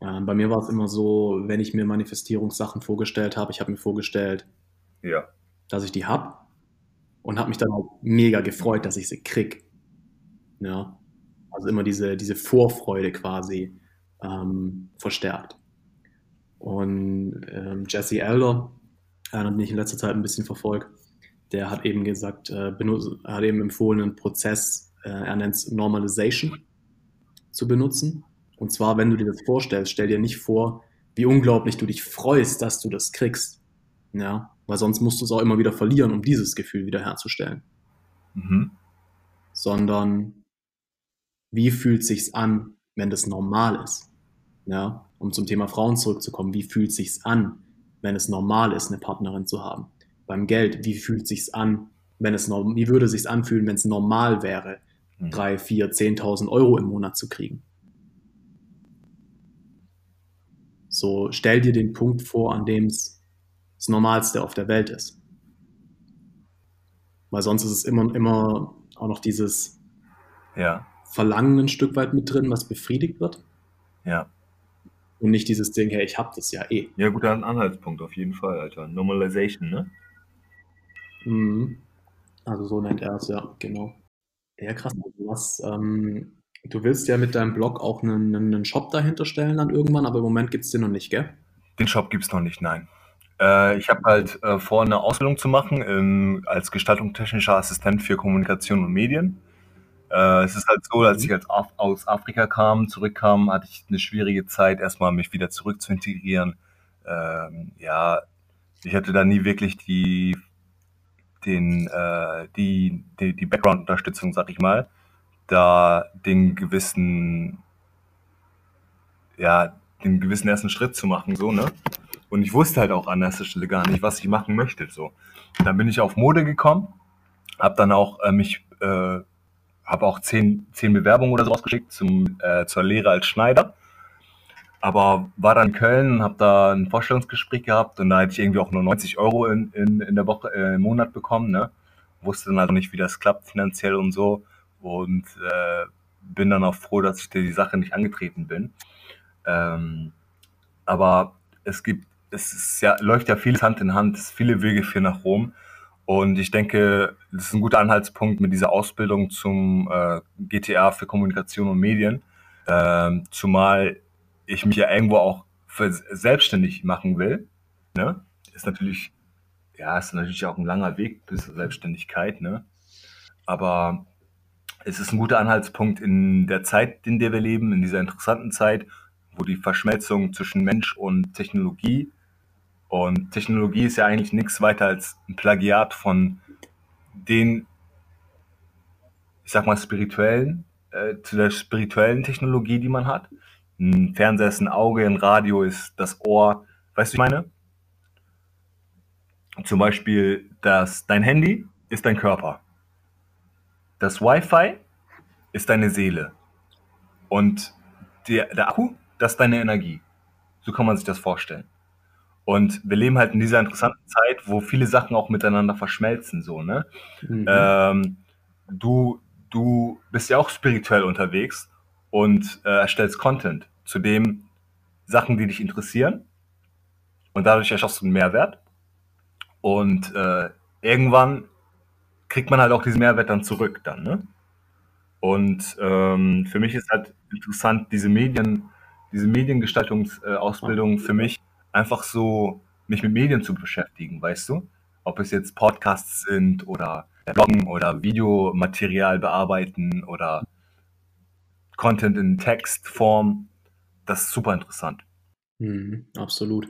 Ähm, bei mir war es immer so, wenn ich mir Manifestierungssachen vorgestellt habe, ich habe mir vorgestellt, ja. dass ich die habe und habe mich dann auch mega gefreut, dass ich sie krieg. Ja. Also immer diese, diese Vorfreude quasi ähm, verstärkt. Und ähm, Jesse Elder, äh, den ich in letzter Zeit ein bisschen verfolge, der hat eben gesagt, äh, benutzt, hat eben empfohlen, einen Prozess, äh, er nennt es Normalization, zu benutzen. Und zwar, wenn du dir das vorstellst, stell dir nicht vor, wie unglaublich du dich freust, dass du das kriegst. Ja, weil sonst musst du es auch immer wieder verlieren, um dieses Gefühl wiederherzustellen. Mhm. Sondern, wie fühlt sich's an, wenn das normal ist? Ja, um zum Thema Frauen zurückzukommen, wie fühlt sich's an, wenn es normal ist, eine Partnerin zu haben? Beim Geld, wie fühlt sich's an, wenn es wie würde sich's anfühlen, wenn es normal wäre. Drei, vier, zehntausend Euro im Monat zu kriegen? So stell dir den Punkt vor, an dem es das Normalste auf der Welt ist. Weil sonst ist es immer, immer auch noch dieses ja. Verlangen ein Stück weit mit drin, was befriedigt wird. Ja. Und nicht dieses Ding, hey, ich hab das ja eh. Ja, guter Anhaltspunkt, auf jeden Fall, Alter. Normalization, ne? Mhm. Also so nennt er es, ja, genau. Ja, krass. Was, ähm, du willst ja mit deinem Blog auch einen, einen Shop dahinter stellen dann irgendwann, aber im Moment gibt es den noch nicht, gell? Den Shop gibt es noch nicht, nein. Äh, ich habe halt äh, vor, eine Ausbildung zu machen ähm, als gestaltungstechnischer Assistent für Kommunikation und Medien. Äh, es ist halt so, als ich als Af aus Afrika kam, zurückkam, hatte ich eine schwierige Zeit, erstmal mich wieder zurück zu integrieren. Ähm, ja, ich hatte da nie wirklich die, den, äh, die, die, die Background-Unterstützung, sag ich mal, da den gewissen, ja, den gewissen ersten Schritt zu machen, so, ne? Und ich wusste halt auch an erster Stelle gar nicht, was ich machen möchte, so. Dann bin ich auf Mode gekommen, habe dann auch äh, mich, äh, habe auch zehn, zehn Bewerbungen oder so rausgeschickt zum, äh, zur Lehre als Schneider. Aber war dann in Köln, habe da ein Vorstellungsgespräch gehabt und da hätte ich irgendwie auch nur 90 Euro in, in, in der Woche, äh, im Monat bekommen, ne? Wusste dann also nicht, wie das klappt finanziell und so und äh, bin dann auch froh, dass ich die Sache nicht angetreten bin. Ähm, aber es gibt, es ist ja, läuft ja vieles Hand in Hand, viele Wege führen nach Rom. Und ich denke, das ist ein guter Anhaltspunkt mit dieser Ausbildung zum äh, GTA für Kommunikation und Medien. Ähm, zumal ich mich ja irgendwo auch selbstständig machen will. Ne? Ist natürlich, ja, ist natürlich auch ein langer Weg bis zur Selbstständigkeit, ne? Aber es ist ein guter Anhaltspunkt in der Zeit, in der wir leben, in dieser interessanten Zeit, wo die Verschmelzung zwischen Mensch und Technologie und Technologie ist ja eigentlich nichts weiter als ein Plagiat von den, ich sag mal, spirituellen, äh, zu der spirituellen Technologie, die man hat. Ein Fernseher ist ein Auge, ein Radio ist das Ohr. Weißt du, was ich meine? Zum Beispiel, dass dein Handy ist dein Körper. Das Wi-Fi ist deine Seele. Und der, der Akku, das ist deine Energie. So kann man sich das vorstellen. Und wir leben halt in dieser interessanten Zeit, wo viele Sachen auch miteinander verschmelzen, so, ne? Mhm. Ähm, du, du bist ja auch spirituell unterwegs und äh, erstellst Content, zu dem Sachen, die dich interessieren. Und dadurch erschaffst du einen Mehrwert. Und äh, irgendwann kriegt man halt auch diesen Mehrwert dann zurück dann, ne? Und ähm, für mich ist halt interessant, diese Medien, diese Mediengestaltungsausbildung äh, für mich einfach so, mich mit Medien zu beschäftigen, weißt du? Ob es jetzt Podcasts sind oder Bloggen oder Videomaterial bearbeiten oder Content in Textform, das ist super interessant. Mhm, absolut.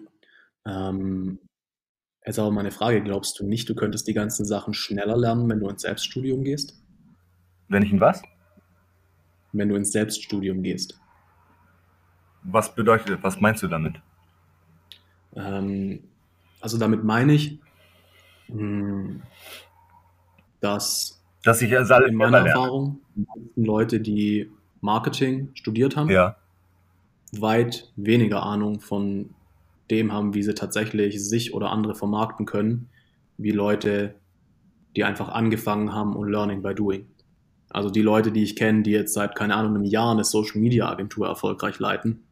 Ähm, Jetzt aber meine Frage, glaubst du nicht, du könntest die ganzen Sachen schneller lernen, wenn du ins Selbststudium gehst? Wenn ich in was? Wenn du ins Selbststudium gehst. Was bedeutet, was meinst du damit? Ähm, also damit meine ich, hm, dass, dass ich also in meiner Erfahrung die Leute, die Marketing studiert haben, ja. Weit weniger Ahnung von dem haben, wie sie tatsächlich sich oder andere vermarkten können, wie Leute, die einfach angefangen haben und Learning by Doing. Also die Leute, die ich kenne, die jetzt seit, keine Ahnung, einem Jahr eine Social Media Agentur erfolgreich leiten,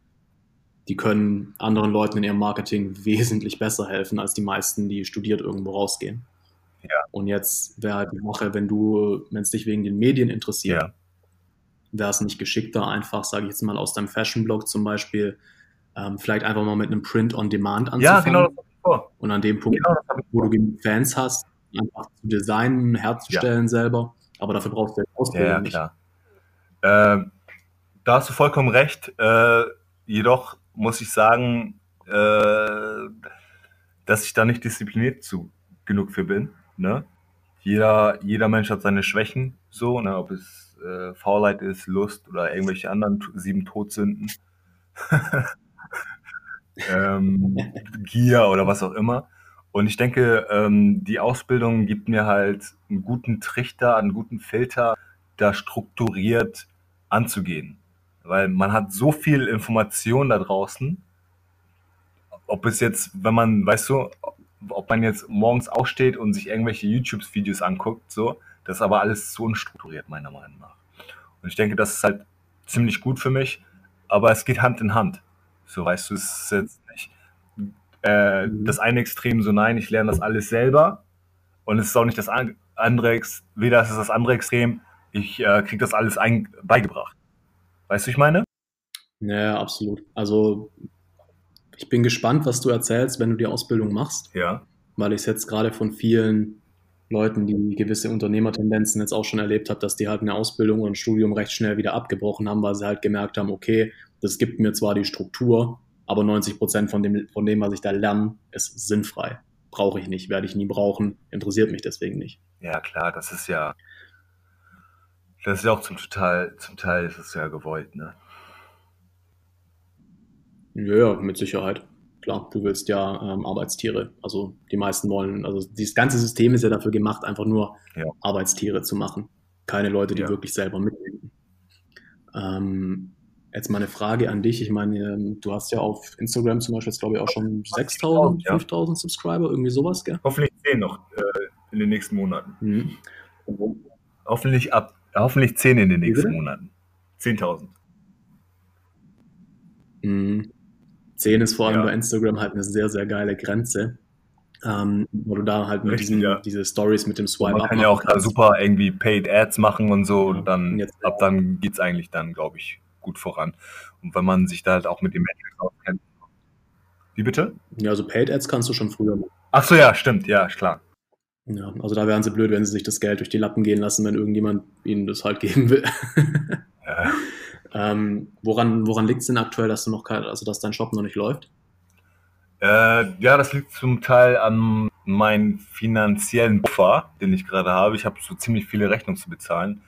die können anderen Leuten in ihrem Marketing wesentlich besser helfen als die meisten, die studiert irgendwo rausgehen. Ja. Und jetzt wäre halt die Sache, wenn du, wenn es dich wegen den Medien interessiert, ja. Wäre es nicht geschickter, einfach, sage ich jetzt mal, aus deinem Fashion-Blog zum Beispiel ähm, vielleicht einfach mal mit einem Print on Demand anzufangen. Ja, genau. Das vor. Und an dem Punkt, genau, wo du genug Fans hast, einfach zu designen, herzustellen ja. selber. Aber dafür brauchst du ja Ausbildung ja, nicht. Klar. Äh, da hast du vollkommen recht. Äh, jedoch muss ich sagen, äh, dass ich da nicht diszipliniert zu genug für bin. Ne? Jeder, jeder Mensch hat seine Schwächen, so, ne? ob es äh, Faulheit ist, Lust oder irgendwelche anderen sieben Todsünden. ähm, Gier oder was auch immer. Und ich denke, ähm, die Ausbildung gibt mir halt einen guten Trichter, einen guten Filter, da strukturiert anzugehen. Weil man hat so viel Information da draußen. Ob es jetzt, wenn man, weißt du, ob man jetzt morgens aufsteht und sich irgendwelche YouTube-Videos anguckt, so, das ist aber alles zu unstrukturiert, meiner Meinung nach. Und ich denke, das ist halt ziemlich gut für mich, aber es geht Hand in Hand. So weißt du, es ist jetzt nicht äh, mhm. das eine Extrem so, nein, ich lerne das alles selber. Und es ist auch nicht das andere, weder ist es das andere Extrem, ich äh, kriege das alles ein, beigebracht. Weißt du, ich meine? Ja, absolut. Also Ich bin gespannt, was du erzählst, wenn du die Ausbildung machst. Ja. Weil ich es jetzt gerade von vielen Leuten, die gewisse Unternehmertendenzen jetzt auch schon erlebt habe, dass die halt eine Ausbildung und ein Studium recht schnell wieder abgebrochen haben, weil sie halt gemerkt haben, okay, das gibt mir zwar die Struktur, aber 90 Prozent von dem, von dem, was ich da lerne, ist sinnfrei. Brauche ich nicht, werde ich nie brauchen, interessiert mich deswegen nicht. Ja, klar, das ist ja, das ist ja auch zum Teil, zum Teil ist es ja gewollt, ne? Ja, mit Sicherheit. Klar, du willst ja ähm, Arbeitstiere. Also die meisten wollen, also dieses ganze System ist ja dafür gemacht, einfach nur ja. Arbeitstiere zu machen. Keine Leute, die ja. wirklich selber mitdenken. Ähm, jetzt mal eine Frage an dich. Ich meine, ähm, du hast ja auf Instagram zum Beispiel jetzt, glaube ich, auch schon 6000, ja. 5000 Subscriber, irgendwie sowas, gell? Hoffentlich 10 noch äh, in den nächsten Monaten. Mhm. Hoffentlich ab, hoffentlich 10 in den nächsten Monaten. 10.000. Mhm. 10 ist vor allem ja. bei Instagram halt eine sehr, sehr geile Grenze. Ähm, wo du da halt mit diesen, ja. diese Stories mit dem Swipe Man kann ja auch da super irgendwie Paid Ads machen und so ja. und dann Jetzt, ab dann geht es eigentlich dann, glaube ich, gut voran. Und wenn man sich da halt auch mit dem Metrics auskennt. Wie bitte? Ja, also Paid Ads kannst du schon früher machen. Ach so, ja, stimmt, ja, klar. Ja, also da wären sie blöd, wenn sie sich das Geld durch die Lappen gehen lassen, wenn irgendjemand ihnen das halt geben will. ja. Ähm, woran woran liegt es denn aktuell, dass du noch also dass dein Shop noch nicht läuft? Äh, ja, das liegt zum Teil an meinem finanziellen Buffer, den ich gerade habe. Ich habe so ziemlich viele Rechnungen zu bezahlen.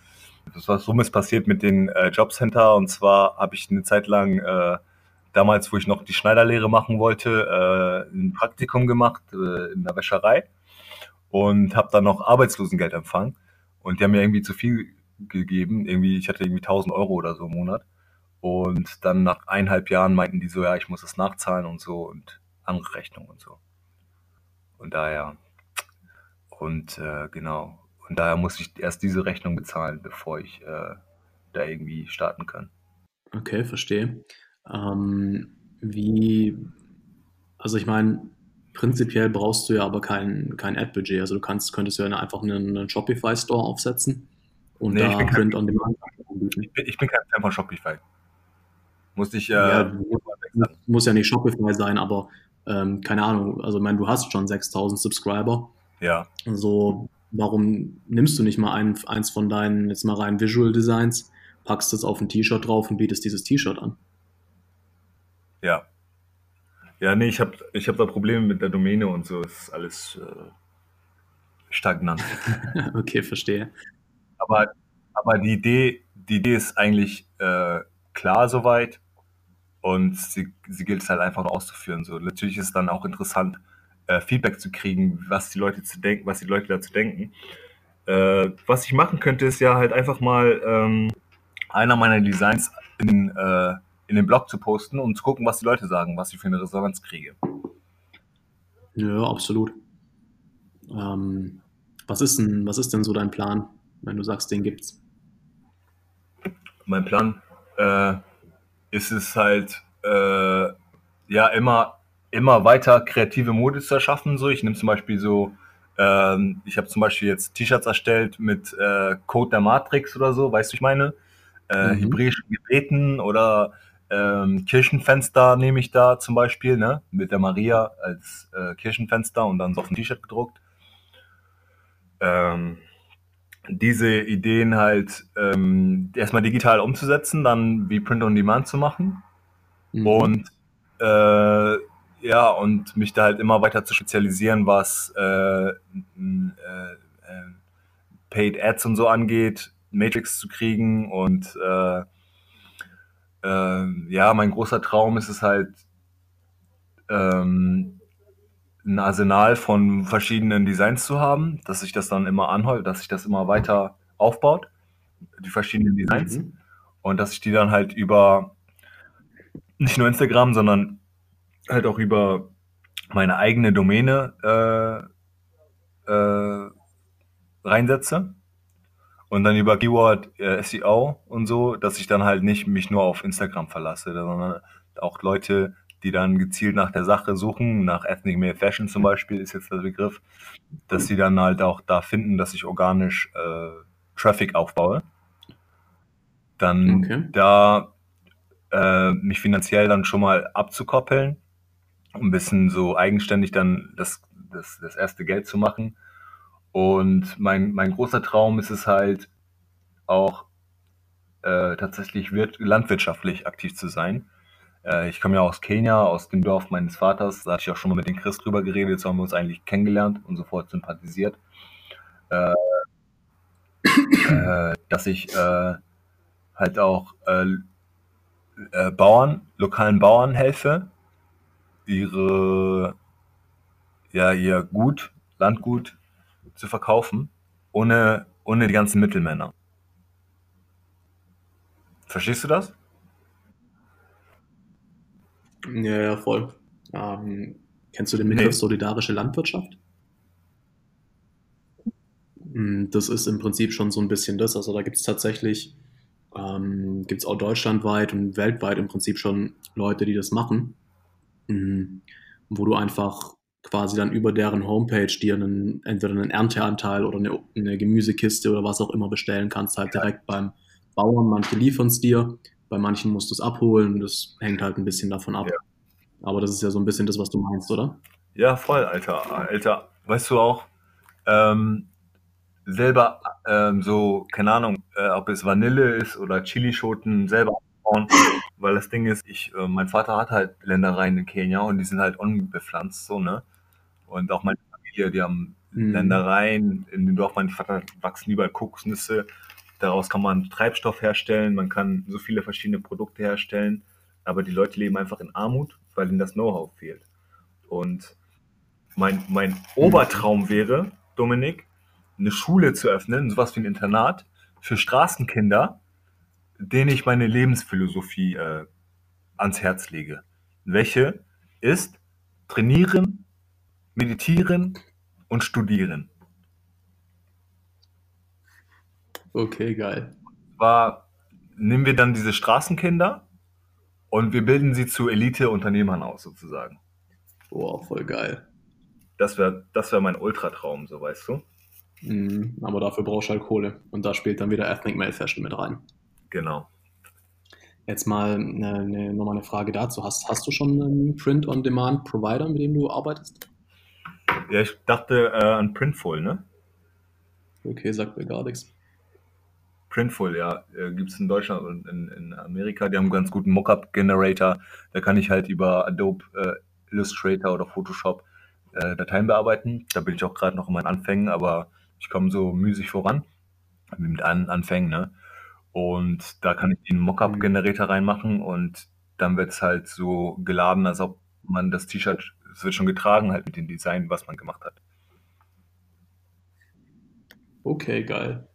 Das war so ist passiert mit den äh, Jobcenter und zwar habe ich eine Zeit lang äh, damals, wo ich noch die Schneiderlehre machen wollte, äh, ein Praktikum gemacht äh, in der Wäscherei und habe dann noch Arbeitslosengeld empfangen und die haben mir irgendwie zu viel gegeben. Irgendwie, ich hatte irgendwie 1000 Euro oder so im Monat. Und dann nach eineinhalb Jahren meinten die so, ja, ich muss das nachzahlen und so und andere Rechnungen und so. Und daher, und äh, genau, und daher muss ich erst diese Rechnung bezahlen, bevor ich äh, da irgendwie starten kann. Okay, verstehe. Ähm, wie, also ich meine, prinzipiell brauchst du ja aber kein, kein Ad-Budget. Also du kannst, könntest ja einfach einen, einen Shopify-Store aufsetzen und nee, da Print kein, on Demand anbieten. Ich bin, ich bin kein Fan von Shopify. Muss ich äh, ja, muss ja nicht Shopify sein, aber ähm, keine Ahnung, also ich meine, du hast schon 6000 Subscriber. Ja. Also warum nimmst du nicht mal ein, eins von deinen, jetzt mal rein Visual Designs, packst es auf ein T-Shirt drauf und bietest dieses T-Shirt an? Ja. Ja, nee, ich habe ich hab da Probleme mit der Domäne und so, es ist alles äh, stagnant. okay, verstehe. Aber, aber die, Idee, die Idee ist eigentlich äh, klar soweit und sie, sie gilt es halt einfach nur auszuführen. So. Natürlich ist es dann auch interessant, äh, Feedback zu kriegen, was die Leute zu denken, was die Leute dazu denken. Äh, was ich machen könnte, ist ja halt einfach mal ähm, einer meiner Designs in, äh, in den Blog zu posten und zu gucken, was die Leute sagen, was ich für eine Resonanz kriege. Ja, absolut. Ähm, was, ist denn, was ist denn so dein Plan? Wenn du sagst, den gibt's? Mein Plan äh, ist es halt, äh, ja, immer, immer weiter kreative Mode zu erschaffen. So. Ich nehme zum Beispiel so, ähm, ich habe zum Beispiel jetzt T-Shirts erstellt mit äh, Code der Matrix oder so, weißt du, ich meine? Äh, mhm. Hebräischen Gebeten oder ähm, Kirchenfenster nehme ich da zum Beispiel, ne? Mit der Maria als äh, Kirchenfenster und dann so auf ein T-Shirt gedruckt. Ähm, diese Ideen halt ähm, erstmal digital umzusetzen, dann wie Print on Demand zu machen mhm. und äh, ja und mich da halt immer weiter zu spezialisieren, was äh, äh, äh, Paid Ads und so angeht, Matrix zu kriegen und äh, äh, ja, mein großer Traum ist es halt ähm, ein Arsenal von verschiedenen Designs zu haben, dass sich das dann immer anhält, dass sich das immer weiter aufbaut, die verschiedenen Designs. Mhm. Und dass ich die dann halt über nicht nur Instagram, sondern halt auch über meine eigene Domäne äh, äh, reinsetze. Und dann über Keyword äh, SEO und so, dass ich dann halt nicht mich nur auf Instagram verlasse, sondern auch Leute die dann gezielt nach der Sache suchen, nach Ethnic Male Fashion zum Beispiel ist jetzt der Begriff, dass sie dann halt auch da finden, dass ich organisch äh, Traffic aufbaue. Dann okay. da äh, mich finanziell dann schon mal abzukoppeln um ein bisschen so eigenständig dann das, das, das erste Geld zu machen. Und mein, mein großer Traum ist es halt auch äh, tatsächlich wird, landwirtschaftlich aktiv zu sein. Äh, ich komme ja aus Kenia, aus dem Dorf meines Vaters. Da hatte ich auch schon mal mit dem Chris drüber geredet. Jetzt haben wir uns eigentlich kennengelernt und sofort sympathisiert. Äh, äh, dass ich äh, halt auch äh, äh, Bauern, lokalen Bauern helfe, ihre, ja, ihr Gut, Landgut zu verkaufen, ohne, ohne die ganzen Mittelmänner. Verstehst du das? Ja, ja, voll. Ähm, kennst du den Begriff Nee. solidarische Landwirtschaft? Mm, Das ist im Prinzip schon so ein bisschen das. Also da gibt es tatsächlich, ähm, gibt es auch deutschlandweit und weltweit im Prinzip schon Leute, die das machen, mm, wo du einfach quasi dann über deren Homepage dir einen, entweder einen Ernteanteil oder eine, eine Gemüsekiste oder was auch immer bestellen kannst, halt direkt beim Bauern. Manche liefern es dir, bei manchen musst du es abholen. Das hängt halt ein bisschen davon ab. Ja. Aber das ist ja so ein bisschen das, was du meinst, oder? Ja, voll, Alter. Alter, weißt du auch, ähm, selber ähm, so, keine Ahnung, äh, ob es Vanille ist oder Chilischoten selber aufbauen, weil das Ding ist, ich, äh, mein Vater hat halt Ländereien in Kenia und die sind halt unbepflanzt, so, ne? Und auch meine Familie, die haben Mhm. Ländereien, in dem Dorf meines Vaters wachsen überall Kokosnüsse, daraus kann man Treibstoff herstellen, man kann so viele verschiedene Produkte herstellen, aber die Leute leben einfach in Armut, weil ihnen das Know-how fehlt. Und mein, mein Obertraum wäre, Dominik, eine Schule zu öffnen, sowas wie ein Internat für Straßenkinder, denen ich meine Lebensphilosophie äh, ans Herz lege. Welche ist trainieren, meditieren und studieren. Okay, geil. War, nehmen wir dann diese Straßenkinder und wir bilden sie zu Elite-Unternehmern aus, sozusagen. Boah, voll geil. Das wäre das wär mein Ultratraum, so weißt du. Mhm. Aber dafür brauchst du halt Kohle. Und da spielt dann wieder Ethnic Male Fashion mit rein. Genau. Jetzt mal eine, eine, nochmal eine Frage dazu. Hast, hast du schon einen Print-on-Demand-Provider, mit dem du arbeitest? Ja, ich dachte äh, an Printful, ne? Okay, sagt mir gar nichts. Printful, ja, äh, gibt es in Deutschland und in, in Amerika. Die haben einen ganz guten Mockup-Generator. Da kann ich halt über Adobe äh, Illustrator oder Photoshop äh, Dateien bearbeiten. Da bin ich auch gerade noch in meinen Anfängen, aber ich komme so müßig voran mit An Anfängen, ne? Und da kann ich den Mockup-Generator reinmachen und dann wird es halt so geladen, als ob man das T-Shirt, es wird schon getragen halt mit dem Design, was man gemacht hat. Okay, geil.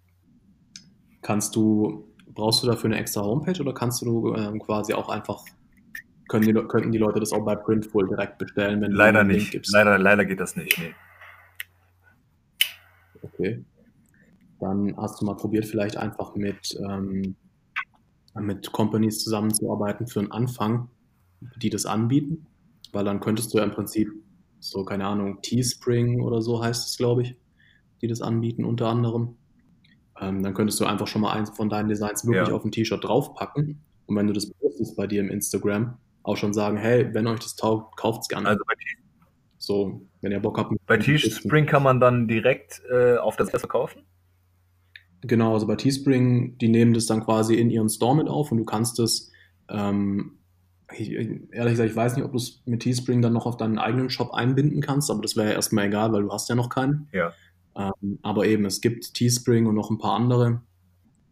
Kannst du, brauchst du dafür eine extra Homepage oder kannst du ähm, quasi auch einfach, können die, könnten die Leute das auch bei Printful direkt bestellen, wenn du Leider Link nicht. gibst? Leider, leider geht das nicht. Nee. Okay. Dann hast du mal probiert, vielleicht einfach mit, ähm, mit Companies zusammenzuarbeiten für einen Anfang, die das anbieten. Weil dann könntest du ja im Prinzip so, keine Ahnung, Teespring oder so heißt es, glaube ich, die das anbieten unter anderem. Ähm, dann könntest du einfach schon mal eins von deinen Designs wirklich Ja. auf ein T-Shirt draufpacken. Und wenn du das postest bei dir im Instagram, auch schon sagen, hey, wenn euch das taugt, kauft es gerne. Also bei, so, wenn ihr Bock habt. bei Teespring kann man dann direkt äh, auf das verkaufen? Genau, also bei Teespring, die nehmen das dann quasi in ihren Store mit auf und du kannst es, ähm, ich, ehrlich gesagt, ich weiß nicht, ob du es mit Teespring dann noch auf deinen eigenen Shop einbinden kannst, aber das wäre ja erstmal egal, weil du hast ja noch keinen. Ja. Ähm, aber eben, es gibt Teespring und noch ein paar andere,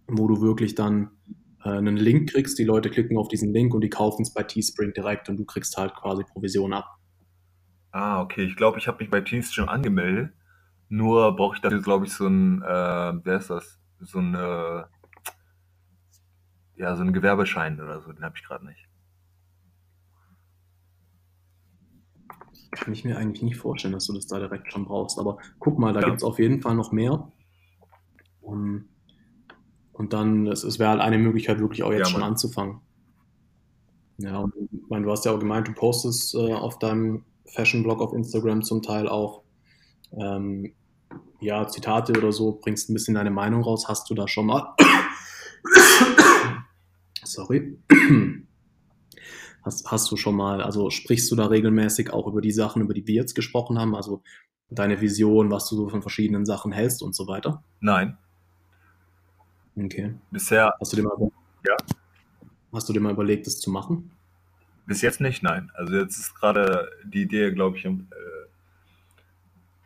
wo du wirklich dann äh, einen Link kriegst, die Leute klicken auf diesen Link und die kaufen es bei Teespring direkt und du kriegst halt quasi Provision ab. Ah, okay. Ich glaube, ich habe mich bei Teespring angemeldet. Nur brauche ich dafür, glaube ich, so ein, äh, wer ist das? So ein, äh, ja, so ein Gewerbeschein oder so. Den habe ich gerade nicht. Kann ich mir eigentlich nicht vorstellen, dass du das da direkt schon brauchst. Aber guck mal, da Ja. gibt es auf jeden Fall noch mehr. Um, und dann, es, es wäre halt eine Möglichkeit, wirklich auch jetzt Ja, schon anzufangen. Ja, und ich meine, du hast ja auch gemeint, du postest äh, auf deinem Fashion-Blog auf Instagram zum Teil auch ähm, ja, Zitate oder so, bringst ein bisschen deine Meinung raus. Hast du da schon mal, sorry, Hast, hast du schon mal, also sprichst du da regelmäßig auch über die Sachen, über die wir jetzt gesprochen haben, also deine Vision, was du so von verschiedenen Sachen hältst und so weiter? Nein. Okay. Bisher. Hast du dir mal, ja. Hast du dir mal überlegt, das zu machen? Bis jetzt nicht, nein. Also jetzt ist gerade die Idee, glaube ich, äh,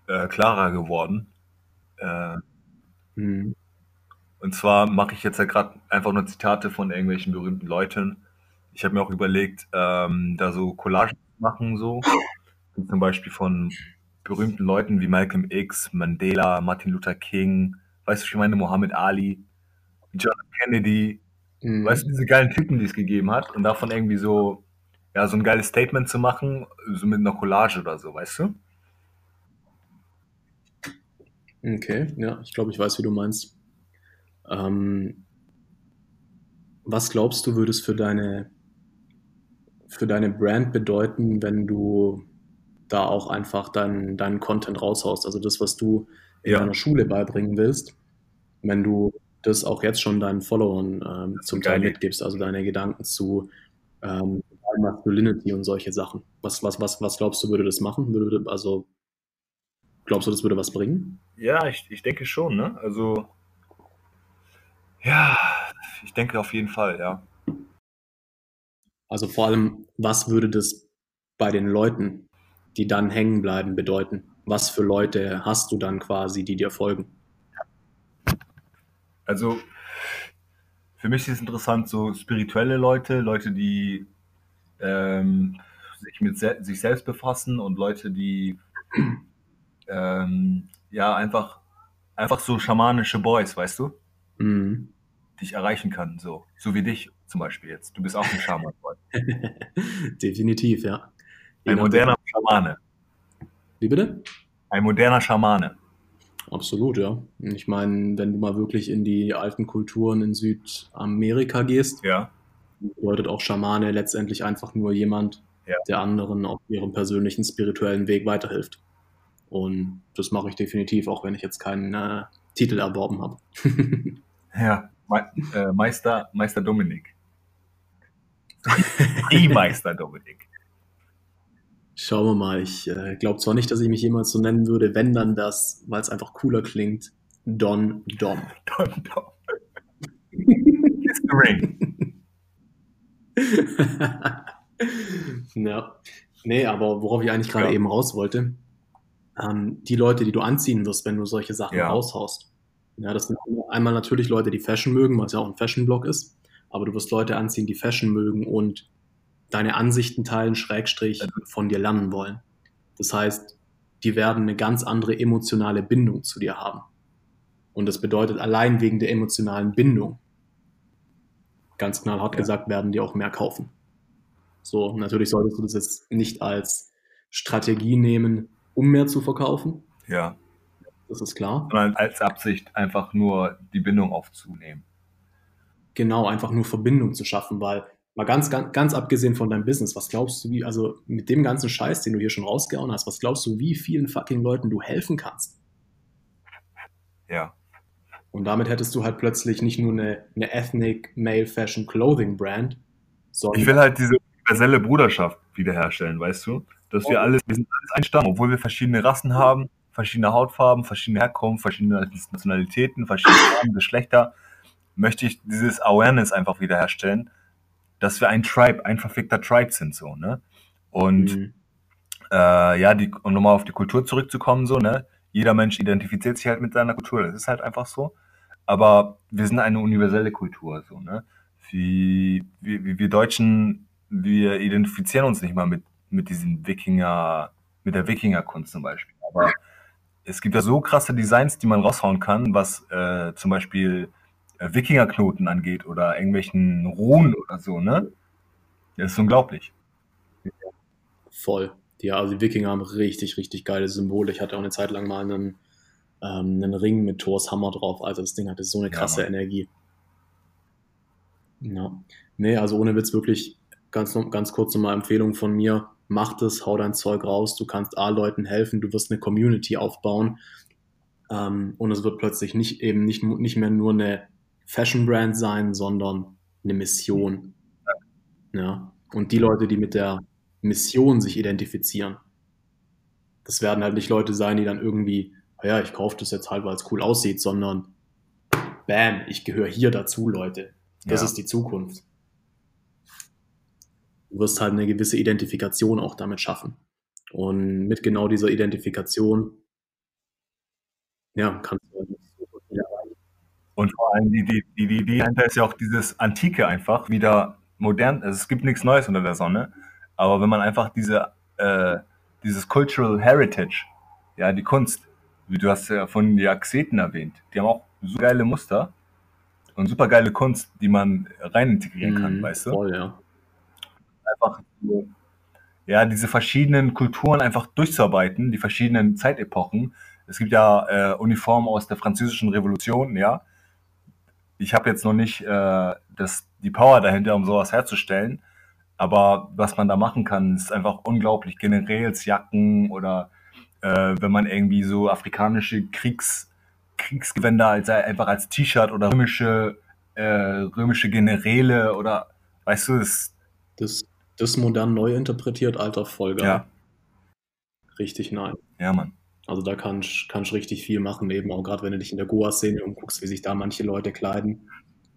äh, klarer geworden. Äh, mhm. Und zwar mache ich jetzt ja gerade einfach nur Zitate von irgendwelchen berühmten Leuten. Ich habe mir auch überlegt, ähm, da so Collagen zu machen, so. Zum Beispiel von berühmten Leuten wie Malcolm X, Mandela, Martin Luther King, weißt du, ich meine, Muhammad Ali, John Kennedy, mhm. weißt du, diese geilen Typen, die es gegeben hat und davon irgendwie so, ja, so ein geiles Statement zu machen, so mit einer Collage oder so, weißt du? Okay, ja, ich glaube, ich weiß, wie du meinst. Ähm, was glaubst du, würde es für deine, für deine Brand bedeuten, wenn du da auch einfach deinen dein Content raushaust? Also das, was du in ja. deiner Schule beibringen willst, wenn du das auch jetzt schon deinen Followern ähm, zum Teil mitgibst, also deine Gedanken zu ähm, Masculinity und solche Sachen. Was, was, was, was glaubst du, würde das machen? Würde, also glaubst du, das würde was bringen? Ja, ich, ich denke schon, ne? Also ja, ich denke auf jeden Fall, ja. Also vor allem, was würde das bei den Leuten, die dann hängen bleiben, bedeuten? Was für Leute hast du dann quasi, die dir folgen? Also für mich ist es interessant, so spirituelle Leute, Leute, die ähm, sich mit se sich selbst befassen und Leute, die ähm, ja einfach einfach so schamanische Boys, weißt du? Mhm. Dich erreichen kann, so. So wie dich zum Beispiel jetzt. Du bist auch ein Schaman. Definitiv, ja. Ein moderner Schamane. Wie bitte? Ein moderner Schamane. Absolut, ja. Ich meine, wenn du mal wirklich in die alten Kulturen in Südamerika gehst, ja. bedeutet auch Schamane letztendlich einfach nur jemand, ja. der anderen auf ihrem persönlichen spirituellen Weg weiterhilft. Und das mache ich definitiv, auch wenn ich jetzt keinen äh, Titel erworben habe. Ja, Me äh, Meister, Meister Dominik. Die Meister Dominik. Schauen wir mal. Ich äh, glaube zwar nicht, dass ich mich jemals so nennen würde, wenn dann das, weil es einfach cooler klingt, Don Dom. Don Dom. Kiss the ring. ja. Nee, aber worauf ich eigentlich gerade ja. eben raus wollte, ähm, die Leute, die du anziehen wirst, wenn du solche Sachen ja. raushaust, ja, das sind einmal natürlich Leute, die Fashion mögen, weil es ja auch ein Fashion-Blog ist. Aber du wirst Leute anziehen, die Fashion mögen und deine Ansichten teilen, Schrägstrich von dir lernen wollen. Das heißt, die werden eine ganz andere emotionale Bindung zu dir haben. Und das bedeutet, allein wegen der emotionalen Bindung, ganz knallhart ja. gesagt, werden die auch mehr kaufen. So, natürlich solltest du das jetzt nicht als Strategie nehmen, um mehr zu verkaufen. Ja das ist klar. Sondern als Absicht einfach nur die Bindung aufzunehmen. Genau, einfach nur Verbindung zu schaffen, weil mal ganz, ganz, ganz abgesehen von deinem Business, was glaubst du, wie, also mit dem ganzen Scheiß, den du hier schon rausgehauen hast, was glaubst du, wie vielen fucking Leuten du helfen kannst? Ja. Und damit hättest du halt plötzlich nicht nur eine, eine Ethnic Male Fashion Clothing Brand, sondern. Ich will halt diese universelle Bruderschaft wiederherstellen, weißt du? Dass wir alles, wir sind alles ein Stamm, obwohl wir verschiedene Rassen haben, verschiedene Hautfarben, verschiedene Herkunft, verschiedene Nationalitäten, verschiedene Farben, Geschlechter, möchte ich dieses Awareness einfach wiederherstellen, dass wir ein Tribe, ein verfickter Tribe sind, so, ne? Und mhm. äh, ja, die, um nochmal auf die Kultur zurückzukommen, so, ne? Jeder Mensch identifiziert sich halt mit seiner Kultur, das ist halt einfach so. Aber wir sind eine universelle Kultur, so, ne? Wie, wie, wir Deutschen, wir identifizieren uns nicht mal mit, mit diesen Wikinger, mit der Wikingerkunst zum Beispiel. Aber es gibt ja so krasse Designs, die man raushauen kann, was äh, zum Beispiel Wikingerknoten angeht oder irgendwelchen Runen oder so, ne? Das ist unglaublich. Voll. Ja, also die Wikinger haben richtig, richtig geile Symbole. Ich hatte auch eine Zeit lang mal einen, ähm, einen Ring mit Thors Hammer drauf. Also das Ding hatte so eine krasse ja, Energie. Ja. Nee, also ohne Witz wirklich ganz, ganz kurz nochmal Empfehlung von mir mach das, hau dein Zeug raus, du kannst A Leuten helfen, du wirst eine Community aufbauen ähm, und es wird plötzlich nicht eben nicht, nicht mehr nur eine Fashion Brand sein, sondern eine Mission. Ja. Und die Leute, die mit der Mission sich identifizieren, das werden halt nicht Leute sein, die dann irgendwie, ja, ich kaufe das jetzt halt, weil es cool aussieht, sondern bam, ich gehöre hier dazu, Leute. Das ja. ist die Zukunft. Du wirst halt eine gewisse Identifikation auch damit schaffen. Und mit genau dieser Identifikation, ja, kannst du halt. Und vor allem die, die, die, die Idee dahinter ist ja auch dieses Antike einfach wieder modern. Also es gibt nichts Neues unter der Sonne. Aber wenn man einfach diese, äh, dieses Cultural Heritage, ja, die Kunst, wie du hast ja von die Axeten erwähnt, die haben auch so geile Muster und super geile Kunst, die man rein integrieren kann, mm, weißt du? Voll, ja. Einfach so, ja, diese verschiedenen Kulturen einfach durchzuarbeiten, die verschiedenen Zeitepochen. Es gibt ja äh, Uniformen aus der französischen Revolution, ja. Ich habe jetzt noch nicht äh, das, die Power dahinter, um sowas herzustellen. Aber was man da machen kann, ist einfach unglaublich. Generälsjacken oder äh, wenn man irgendwie so afrikanische Kriegs, Kriegsgewänder als, einfach als T-Shirt oder römische, äh, römische Generäle oder weißt du, das, das, das modern neu interpretiert, alter Folge. Ja. Richtig nein. Ja, Mann. Also da kannst du richtig viel machen, eben auch gerade wenn du dich in der Goa-Szene umguckst, wie sich da manche Leute kleiden.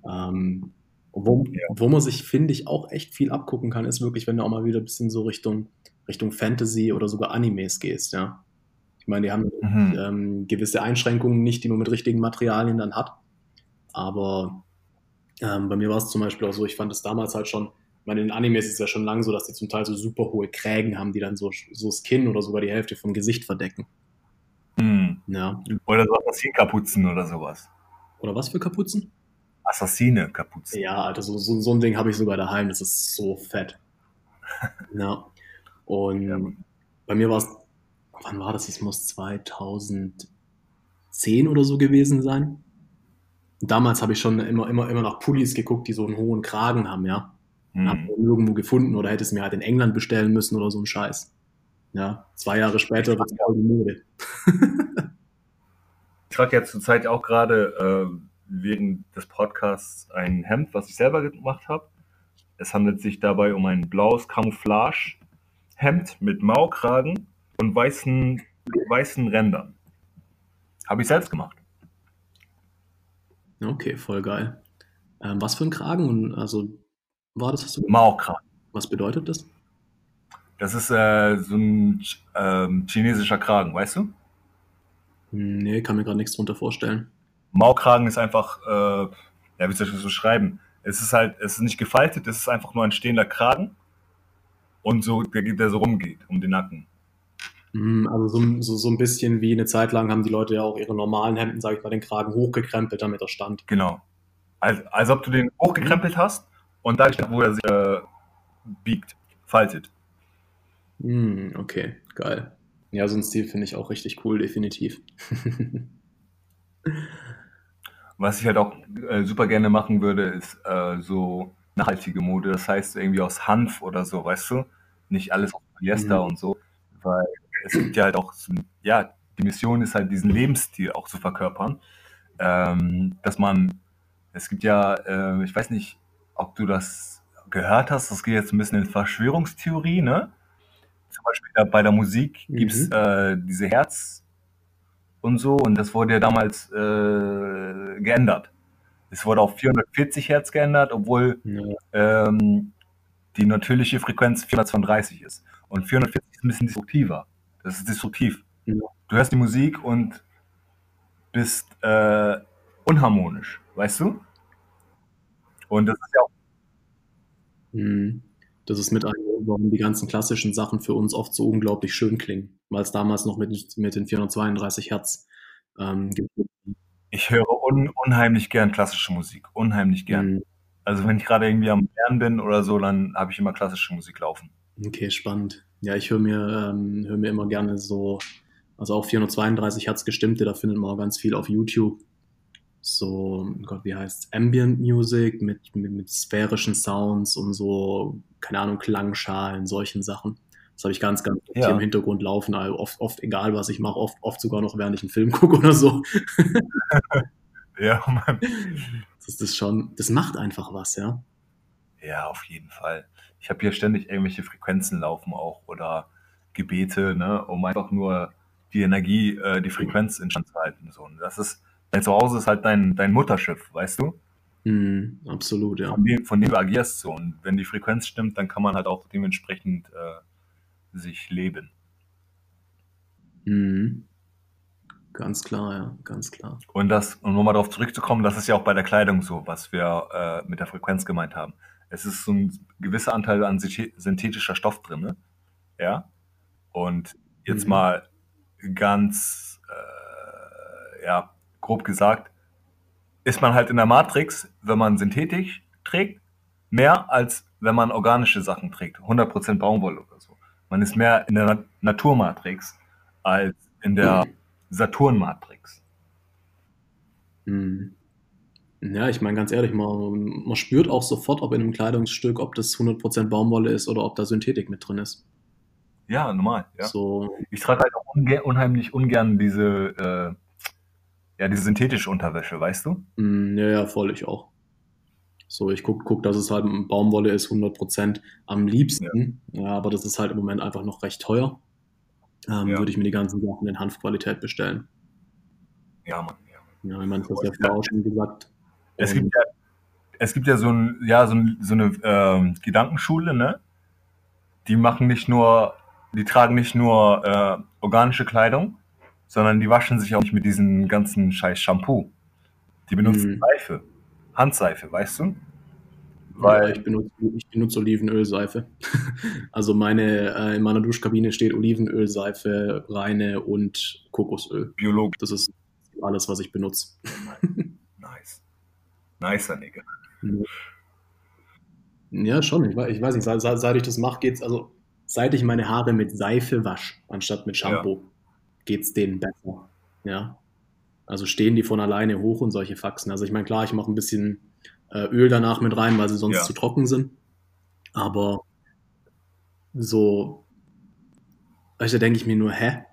Ähm, wo, wo man sich, finde ich, auch echt viel abgucken kann, ist wirklich, wenn du auch mal wieder ein bisschen so Richtung, Richtung Fantasy oder sogar Animes gehst, ja. Ich meine, die haben mhm. ähm, gewisse Einschränkungen nicht, die man mit richtigen Materialien dann hat. Aber ähm, bei mir war es zum Beispiel auch so, ich fand es damals halt schon, ich meine, in Animes ist es ja schon lang so, dass die zum Teil so super hohe Krägen haben, die dann so, so Skin oder sogar die Hälfte vom Gesicht verdecken. Mhm. Ja. Oder so Assassin-Kapuzen oder sowas. Oder was für Kapuzen? Assassine-Kapuzen. Ja, Alter, so, so, so ein Ding habe ich sogar daheim, das ist so fett. ja. Und ja. bei mir war es wann war das? Es muss 2010 oder so gewesen sein. Damals habe ich schon immer, immer, immer nach Pullis geguckt, die so einen hohen Kragen haben, ja. Mhm. Habe irgendwo gefunden oder hätte es mir halt in England bestellen müssen oder so ein Scheiß. Ja, zwei Jahre später wird es voll die Mode. ich trage ja zurzeit auch gerade äh, wegen des Podcasts ein Hemd, was ich selber gemacht habe. Es handelt sich dabei um ein blaues Camouflage-Hemd mit Maukragen und weißen, weißen Rändern. Habe ich selbst gemacht. Okay, voll geil. Ähm, was für ein Kragen? Also war das, hast du Mao-Kragen. Was bedeutet das? Das ist äh, so ein ähm, chinesischer Kragen, weißt du? Nee, kann mir gerade nichts drunter vorstellen. Mao-Kragen ist einfach, äh, ja, wie soll ich das so schreiben? Es ist halt, es ist nicht gefaltet, es ist einfach nur ein stehender Kragen und so, der, der so rumgeht um den Nacken. Mhm, also so, so, so ein bisschen wie eine Zeit lang haben die Leute ja auch ihre normalen Hemden, sage ich mal, den Kragen hochgekrempelt, damit er stand. Genau. Als, als ob du den hochgekrempelt hast und da steht, wo er sich äh, biegt, faltet. Mm, okay, geil. Ja, so ein Stil finde ich auch richtig cool, definitiv. Was ich halt auch äh, super gerne machen würde, ist äh, so nachhaltige Mode. Das heißt irgendwie aus Hanf oder so, weißt du? Nicht alles aus Polyester mhm. und so. Weil es gibt ja halt auch, ja, die Mission ist halt diesen Lebensstil auch zu verkörpern. Ähm, dass man, es gibt ja, äh, ich weiß nicht, ob du das gehört hast, das geht jetzt ein bisschen in Verschwörungstheorie, ne? Zum Beispiel bei der Musik mhm. gibt es äh, diese Herz und so und das wurde ja damals äh, geändert. Es wurde auf 440 Hertz geändert, obwohl ja. ähm, die natürliche Frequenz 432 ist. Und 440 ist ein bisschen destruktiver. Das ist disruptiv. Ja. Du hörst die Musik und bist äh, unharmonisch, weißt du? Und das ist ja auch. Mhm. Das ist mit einem, warum die ganzen klassischen Sachen für uns oft so unglaublich schön klingen, weil es damals noch mit, mit den 432 Hertz ähm, gibt. Ich höre un, unheimlich gern klassische Musik, unheimlich gern. Mhm. Also wenn ich gerade irgendwie am Lernen bin oder so, dann habe ich immer klassische Musik laufen. Okay, spannend. Ja, ich höre mir, ähm, hör mir immer gerne so, also auch 432 Hertz gestimmte, da findet man auch ganz viel auf YouTube. So, Gott, wie heißt Ambient Music mit, mit, mit sphärischen Sounds und so, keine Ahnung, Klangschalen, solchen Sachen. Das habe ich ganz, ganz ja. hier im Hintergrund laufen, also oft, oft egal was ich mache, oft, oft sogar noch während ich einen Film gucke oder so. ja, Mann. Das ist schon, das macht einfach was, ja. Ja, auf jeden Fall. Ich habe hier ständig irgendwelche Frequenzen laufen auch oder Gebete, ne, um einfach nur die Energie, äh, die Frequenz in Stand zu halten. So. Und das ist, dein Zuhause ist halt dein, dein Mutterschiff, weißt du? Mhm, absolut, ja. Von dem, von dem du agierst so. Und wenn die Frequenz stimmt, dann kann man halt auch dementsprechend äh, sich leben. Mhm. Ganz klar, ja, ganz klar. Und das, um nochmal darauf zurückzukommen, das ist ja auch bei der Kleidung so, was wir äh, mit der Frequenz gemeint haben. Es ist so ein gewisser Anteil an synthetischer Stoff drin, ne? Ja. Und jetzt Mhm. mal ganz, äh, ja, grob gesagt, ist man halt in der Matrix, wenn man synthetisch trägt, mehr als wenn man organische Sachen trägt, 100% Baumwolle oder so. Man ist mehr in der Na Naturmatrix als in der Saturnmatrix. Mhm. Ja, ich meine ganz ehrlich, man, man spürt auch sofort, ob in einem Kleidungsstück, ob das 100% Baumwolle ist oder ob da Synthetik mit drin ist. Ja, normal. Ja. So, Ich trage halt auch unge unheimlich ungern diese, äh, ja, diese synthetische Unterwäsche, weißt du? mm, ja, ja, voll, ich auch. So, ich guck, guck, dass es halt Baumwolle ist, 100% am liebsten. Ja, aber das ist halt im Moment einfach noch recht teuer. Ähm, Ja. Würde ich mir die ganzen Sachen in Hanfqualität bestellen. Ja, Mann. Ja. Ja, ich meine, das hast ja vorher auch schon gesagt. Es gibt ja, es gibt ja so, ein, ja, so, ein, so eine ähm, Gedankenschule, ne? Die machen nicht nur, die tragen nicht nur äh, organische Kleidung, sondern die waschen sich auch nicht mit diesem ganzen scheiß Shampoo. Die benutzen Mhm. Seife, Handseife, weißt du? Ja, Weil, ich benutze, ich benutze Olivenölseife. Also meine, äh, in meiner Duschkabine steht Olivenölseife, reine und Kokosöl. biologisch. Das ist alles, was ich benutze. Nice. Nicer, Nigga. Ja, schon. Ich weiß, ich weiß nicht, seit, seit seit ich das mache, geht's, also seit ich meine Haare mit Seife wasche, anstatt mit Shampoo, geht's denen besser. Ja. Also stehen die von alleine hoch und solche Faxen. Also ich meine, klar, ich mache ein bisschen äh, Öl danach mit rein, weil sie sonst Ja. zu trocken sind. Aber so, also da denke ich mir nur, hä?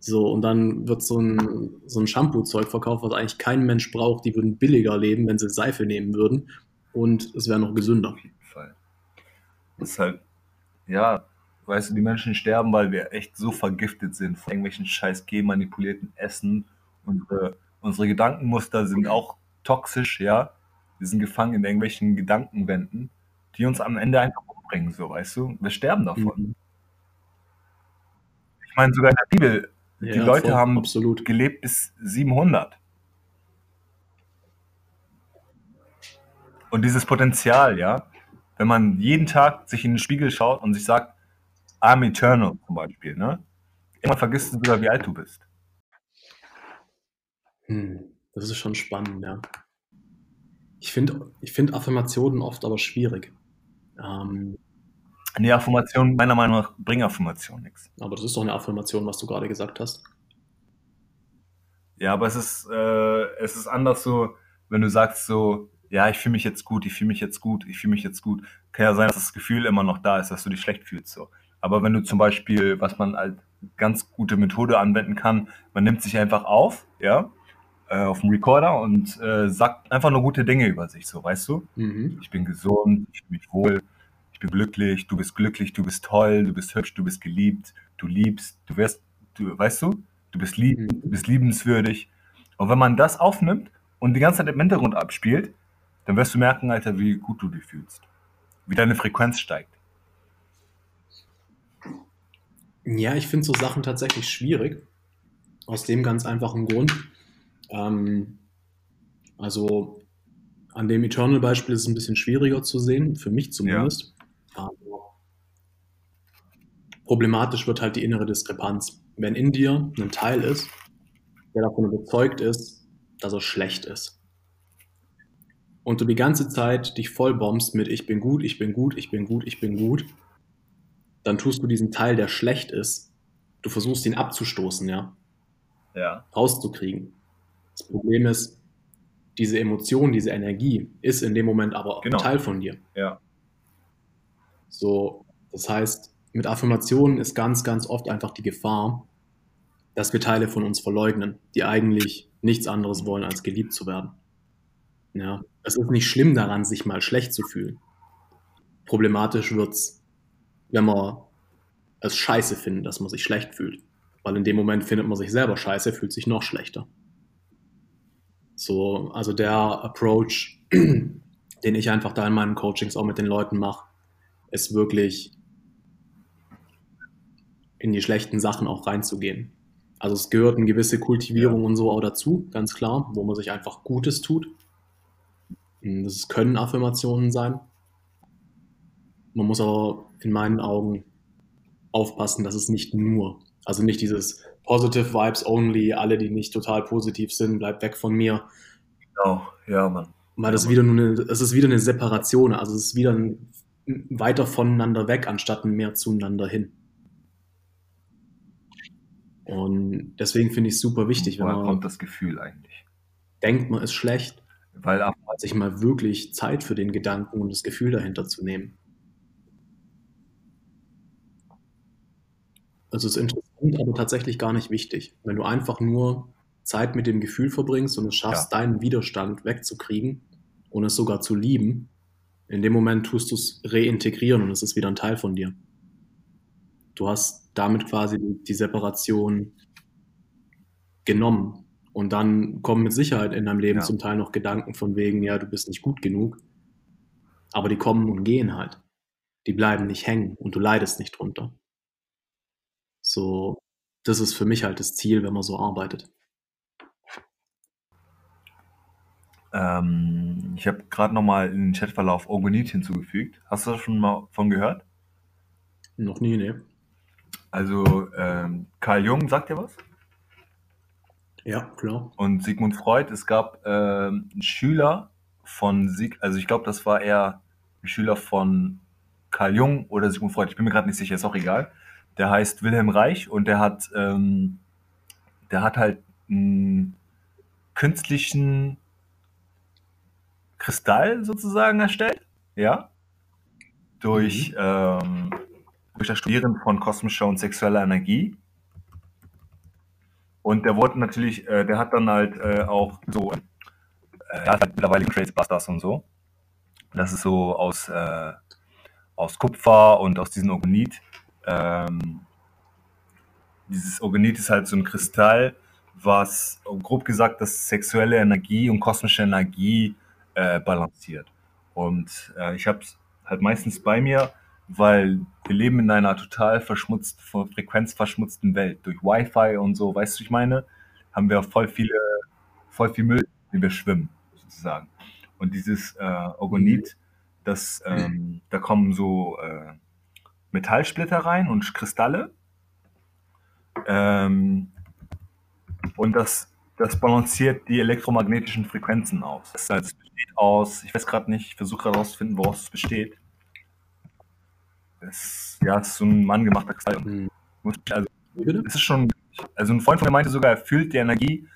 So, und dann wird so ein, so ein Shampoo-Zeug verkauft, was eigentlich kein Mensch braucht. Die würden billiger leben, wenn sie Seife nehmen würden. Und es wäre noch gesünder. Auf jeden Fall. Das ist halt, ja, weißt du, die Menschen sterben, weil wir echt so vergiftet sind von irgendwelchen scheiß genmanipulierten Essen. Unsere, unsere Gedankenmuster sind auch toxisch, ja. Wir sind gefangen in irgendwelchen Gedankenwänden, die uns am Ende einfach umbringen, so, weißt du. Wir sterben davon. Mhm. Ich meine, sogar in der Bibel, die Ja, Leute voll, haben absolut. gelebt bis 700. Und dieses Potenzial, ja, wenn man jeden Tag sich in den Spiegel schaut und sich sagt, I'm eternal zum Beispiel, ne? Irgendwann vergisst du sogar, wie alt du bist. Hm, das ist schon spannend, ja. Ich finde ich find Affirmationen oft aber schwierig. Ähm, Nee, Affirmation, meiner Meinung nach, bringen Affirmation nichts. aber das ist doch eine Affirmation, was du gerade gesagt hast. Ja, aber es ist, äh, es ist anders so, wenn du sagst so, ja, ich fühle mich jetzt gut, ich fühle mich jetzt gut, ich fühle mich jetzt gut. Kann ja sein, dass das Gefühl immer noch da ist, dass du dich schlecht fühlst. So. Aber wenn du zum Beispiel, was man als ganz gute Methode anwenden kann, man nimmt sich einfach auf, ja, äh, auf dem Recorder und äh, sagt einfach nur gute Dinge über sich, so, weißt du? Mhm. Ich bin gesund, ich fühle mich wohl, ich bin glücklich, du bist glücklich, du bist toll, du bist hübsch, du bist geliebt, du liebst, du wirst, du, weißt du, du bist lieb, Mhm. du bist liebenswürdig. Und wenn man das aufnimmt und die ganze Zeit im Hintergrund abspielt, dann wirst du merken, Alter, wie gut du dich fühlst. Wie deine Frequenz steigt. Ja, ich finde so Sachen tatsächlich schwierig. Aus dem ganz einfachen Grund. Ähm, also an dem Eternal-Beispiel ist es ein bisschen schwieriger zu sehen, für mich zumindest. Aber problematisch wird halt die innere Diskrepanz. Wenn in dir ein Teil ist, der davon überzeugt ist, dass er schlecht ist. Und du die ganze Zeit dich vollbombst mit Ich bin gut, ich bin gut, ich bin gut, ich bin gut, dann tust du diesen Teil, der schlecht ist, du versuchst ihn abzustoßen, ja, Ja. rauszukriegen. Das Problem ist, diese Emotion, diese Energie ist in dem Moment aber Genau. ein Teil von dir. Ja. So, das heißt, mit Affirmationen ist ganz, ganz oft einfach die Gefahr, dass wir Teile von uns verleugnen, die eigentlich nichts anderes wollen, als geliebt zu werden. Ja, es ist nicht schlimm daran, sich mal schlecht zu fühlen. Problematisch wird's, wenn wir es scheiße finden, dass man sich schlecht fühlt. Weil in dem Moment findet man sich selber scheiße, fühlt sich noch schlechter. So, also der Approach, den ich einfach da in meinen Coachings auch mit den Leuten mache, ist wirklich in die schlechten Sachen auch reinzugehen. Also es gehört eine gewisse Kultivierung und so auch dazu, ganz klar, wo man sich einfach Gutes tut. Das können Affirmationen sein. Man muss aber in meinen Augen aufpassen, dass es nicht nur, also nicht dieses Positive Vibes only, alle, die nicht total positiv sind, bleibt weg von mir. Genau, ja, Mann. Weil das wieder nur eine, es ist wieder eine Separation, also es ist wieder ein weiter voneinander weg, anstatt mehr zueinander hin. Und deswegen finde ich es super wichtig, wenn man kommt das Gefühl eigentlich? Denkt man ist schlecht, weil sich mal wirklich Zeit für den Gedanken und das Gefühl dahinter zu nehmen. Also es ist interessant, aber tatsächlich gar nicht wichtig. Wenn du einfach nur Zeit mit dem Gefühl verbringst und es schaffst, ja. deinen Widerstand wegzukriegen und es sogar zu lieben, in dem Moment tust du es reintegrieren und es ist wieder ein Teil von dir. Du hast damit quasi die Separation genommen. Und dann kommen mit Sicherheit in deinem Leben ja. zum Teil noch Gedanken von wegen, ja, du bist nicht gut genug. Aber die kommen und gehen halt. Die bleiben nicht hängen und du leidest nicht drunter. So, das ist für mich halt das Ziel, wenn man so arbeitet. Ähm, ich habe gerade nochmal in den Chatverlauf Orgonit hinzugefügt. Hast du da schon mal von gehört? Noch nie, ne. Also ähm, Carl Jung, sagt dir was? Ja, klar. Und Sigmund Freud, es gab ähm, einen Schüler von Sieg, also ich glaube, das war eher ein Schüler von Carl Jung oder Sigmund Freud, ich bin mir gerade nicht sicher, ist auch egal. Der heißt Wilhelm Reich und der hat, ähm, der hat halt einen künstlichen Kristall sozusagen erstellt, ja, durch, mhm. ähm, durch das Studieren von kosmischer und sexueller Energie. Und der wurde natürlich, äh, der hat dann halt äh, auch so, äh, er hat halt mittlerweile Crazy Busters und so. Das ist so aus, äh, aus Kupfer und aus diesem Organit. Ähm, dieses Organit ist halt so ein Kristall, was grob gesagt das sexuelle Energie und kosmische Energie äh, balanciert. Und äh, ich habe es halt meistens bei mir, weil wir leben in einer total verschmutzt, frequenzverschmutzten Welt. Durch Wi-Fi und so, weißt du, ich meine, haben wir voll viele, voll viel Müll, den wir schwimmen, sozusagen. Und dieses äh, Orgonit, das, ähm, da kommen so äh, Metallsplitter rein und Kristalle. Ähm, und das, das balanciert die elektromagnetischen Frequenzen aus. Das heißt, aus, ich weiß gerade nicht, ich versuche gerade herauszufinden, woraus es besteht. Es, ja, es ist so ein manngemachter Kristall. Mhm. Also, es ist schon, also ein Freund von mir meinte sogar, er fühlt die Energie,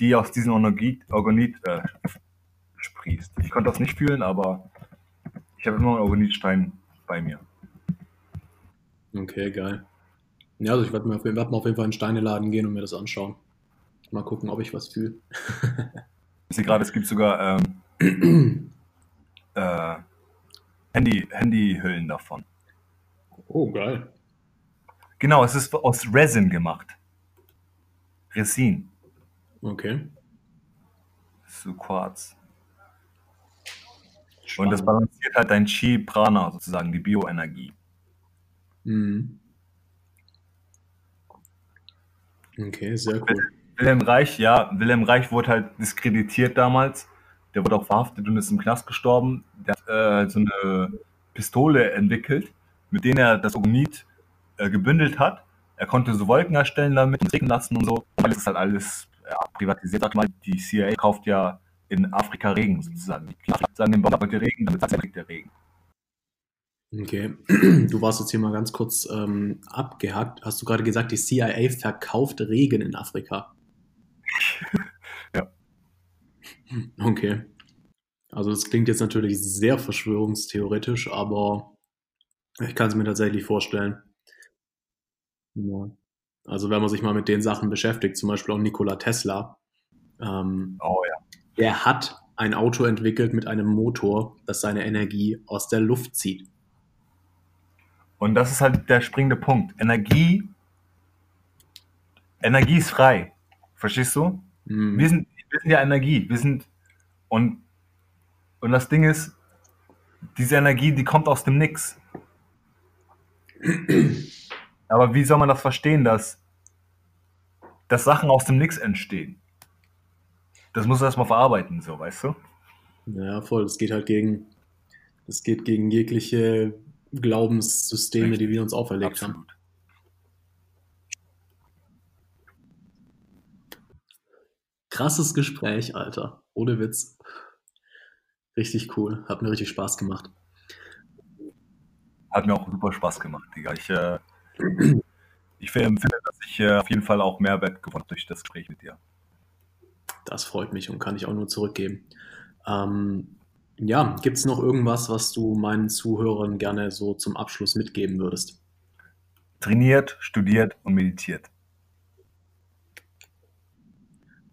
die aus diesem Organit äh, sprießt. Ich konnte das nicht fühlen, aber ich habe immer einen Organitstein bei mir. Okay, geil. Ja, also ich werde mal, werd mal auf jeden Fall in den Steineladen gehen und mir das anschauen. Mal gucken, ob ich was fühle. ich sehe gerade, es gibt sogar ähm, äh, Handy, Handyhüllen davon. Oh, geil. Genau, es ist aus Resin gemacht. Resin. Okay. So Quarz. Spannend. Und das balanciert halt dein Chi Prana sozusagen, die Bioenergie. Mhm. Okay, sehr cool. Wilhelm Reich, ja, Wilhelm Reich wurde halt diskreditiert damals der wurde auch verhaftet und ist im Knast gestorben. Der hat äh, so eine Pistole entwickelt, mit der er das Ognit äh, gebündelt hat. Er konnte so Wolken erstellen damit und regnen lassen und so. Weil es ist halt alles ja, privatisiert. Sag mal, die CIA kauft ja in Afrika Regen sozusagen. Die sagen den Baum heute Regen, damit kriegt der Regen. Okay, du warst jetzt hier mal ganz kurz ähm, abgehackt. Hast du gerade gesagt, die CIA verkauft Regen in Afrika? Okay. Also das klingt jetzt natürlich sehr verschwörungstheoretisch, aber ich kann es mir tatsächlich vorstellen. Ja. Also wenn man sich mal mit den Sachen beschäftigt, zum Beispiel auch Nikola Tesla, ähm, oh, ja. der hat ein Auto entwickelt mit einem Motor, das seine Energie aus der Luft zieht. Und das ist halt der springende Punkt. Energie, Energie ist frei. Verstehst du? Mhm. Wir, sind, wir sind ja Energie. Wir sind, und, und das Ding ist, diese Energie, die kommt aus dem Nix. Aber wie soll man das verstehen, dass, dass Sachen aus dem Nix entstehen? Das muss erstmal verarbeiten, so, weißt du? Ja, voll. Das geht halt gegen, das geht gegen jegliche Glaubenssysteme, Richtig. die wir uns auferlegt Absolut. haben. Krasses Gespräch, Alter. Ohne Witz. Richtig cool. Hat mir richtig Spaß gemacht. Hat mir auch super Spaß gemacht, Digga. Ich, äh, ich empfinde, dass ich äh, auf jeden Fall auch Mehrwert gewonnen habe durch das Gespräch mit dir. Das freut mich und kann ich auch nur zurückgeben. Ähm, ja, gibt es noch irgendwas, was du meinen Zuhörern gerne so zum Abschluss mitgeben würdest? Trainiert, studiert und meditiert.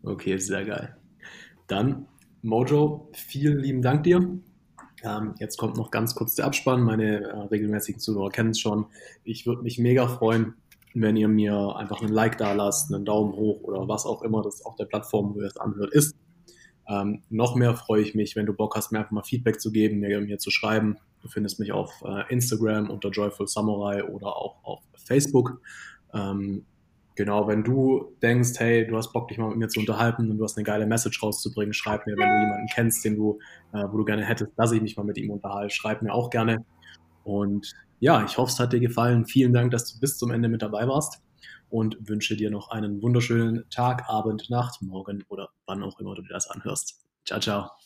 Okay, sehr geil. Dann, Mojo, vielen lieben Dank dir. Ähm, jetzt kommt noch ganz kurz der Abspann. Meine äh, regelmäßigen Zuhörer kennen es schon. Ich würde mich mega freuen, wenn ihr mir einfach einen Like da lasst, einen Daumen hoch oder was auch immer das auf der Plattform, wo ihr es anhört, ist. Ähm, noch mehr freue ich mich, wenn du Bock hast, mir einfach mal Feedback zu geben, mir, mir zu schreiben. Du findest mich auf äh, Instagram unter Joyful Samurai oder auch auf Facebook. Ähm, genau, wenn du denkst, hey, du hast Bock, dich mal mit mir zu unterhalten und du hast eine geile Message rauszubringen, schreib mir, wenn du jemanden kennst, den du, äh, wo du gerne hättest, dass ich mich mal mit ihm unterhalte, schreib mir auch gerne. Und ja, ich hoffe, es hat dir gefallen. Vielen Dank, dass du bis zum Ende mit dabei warst und wünsche dir noch einen wunderschönen Tag, Abend, Nacht, Morgen oder wann auch immer du dir das anhörst. Ciao, ciao.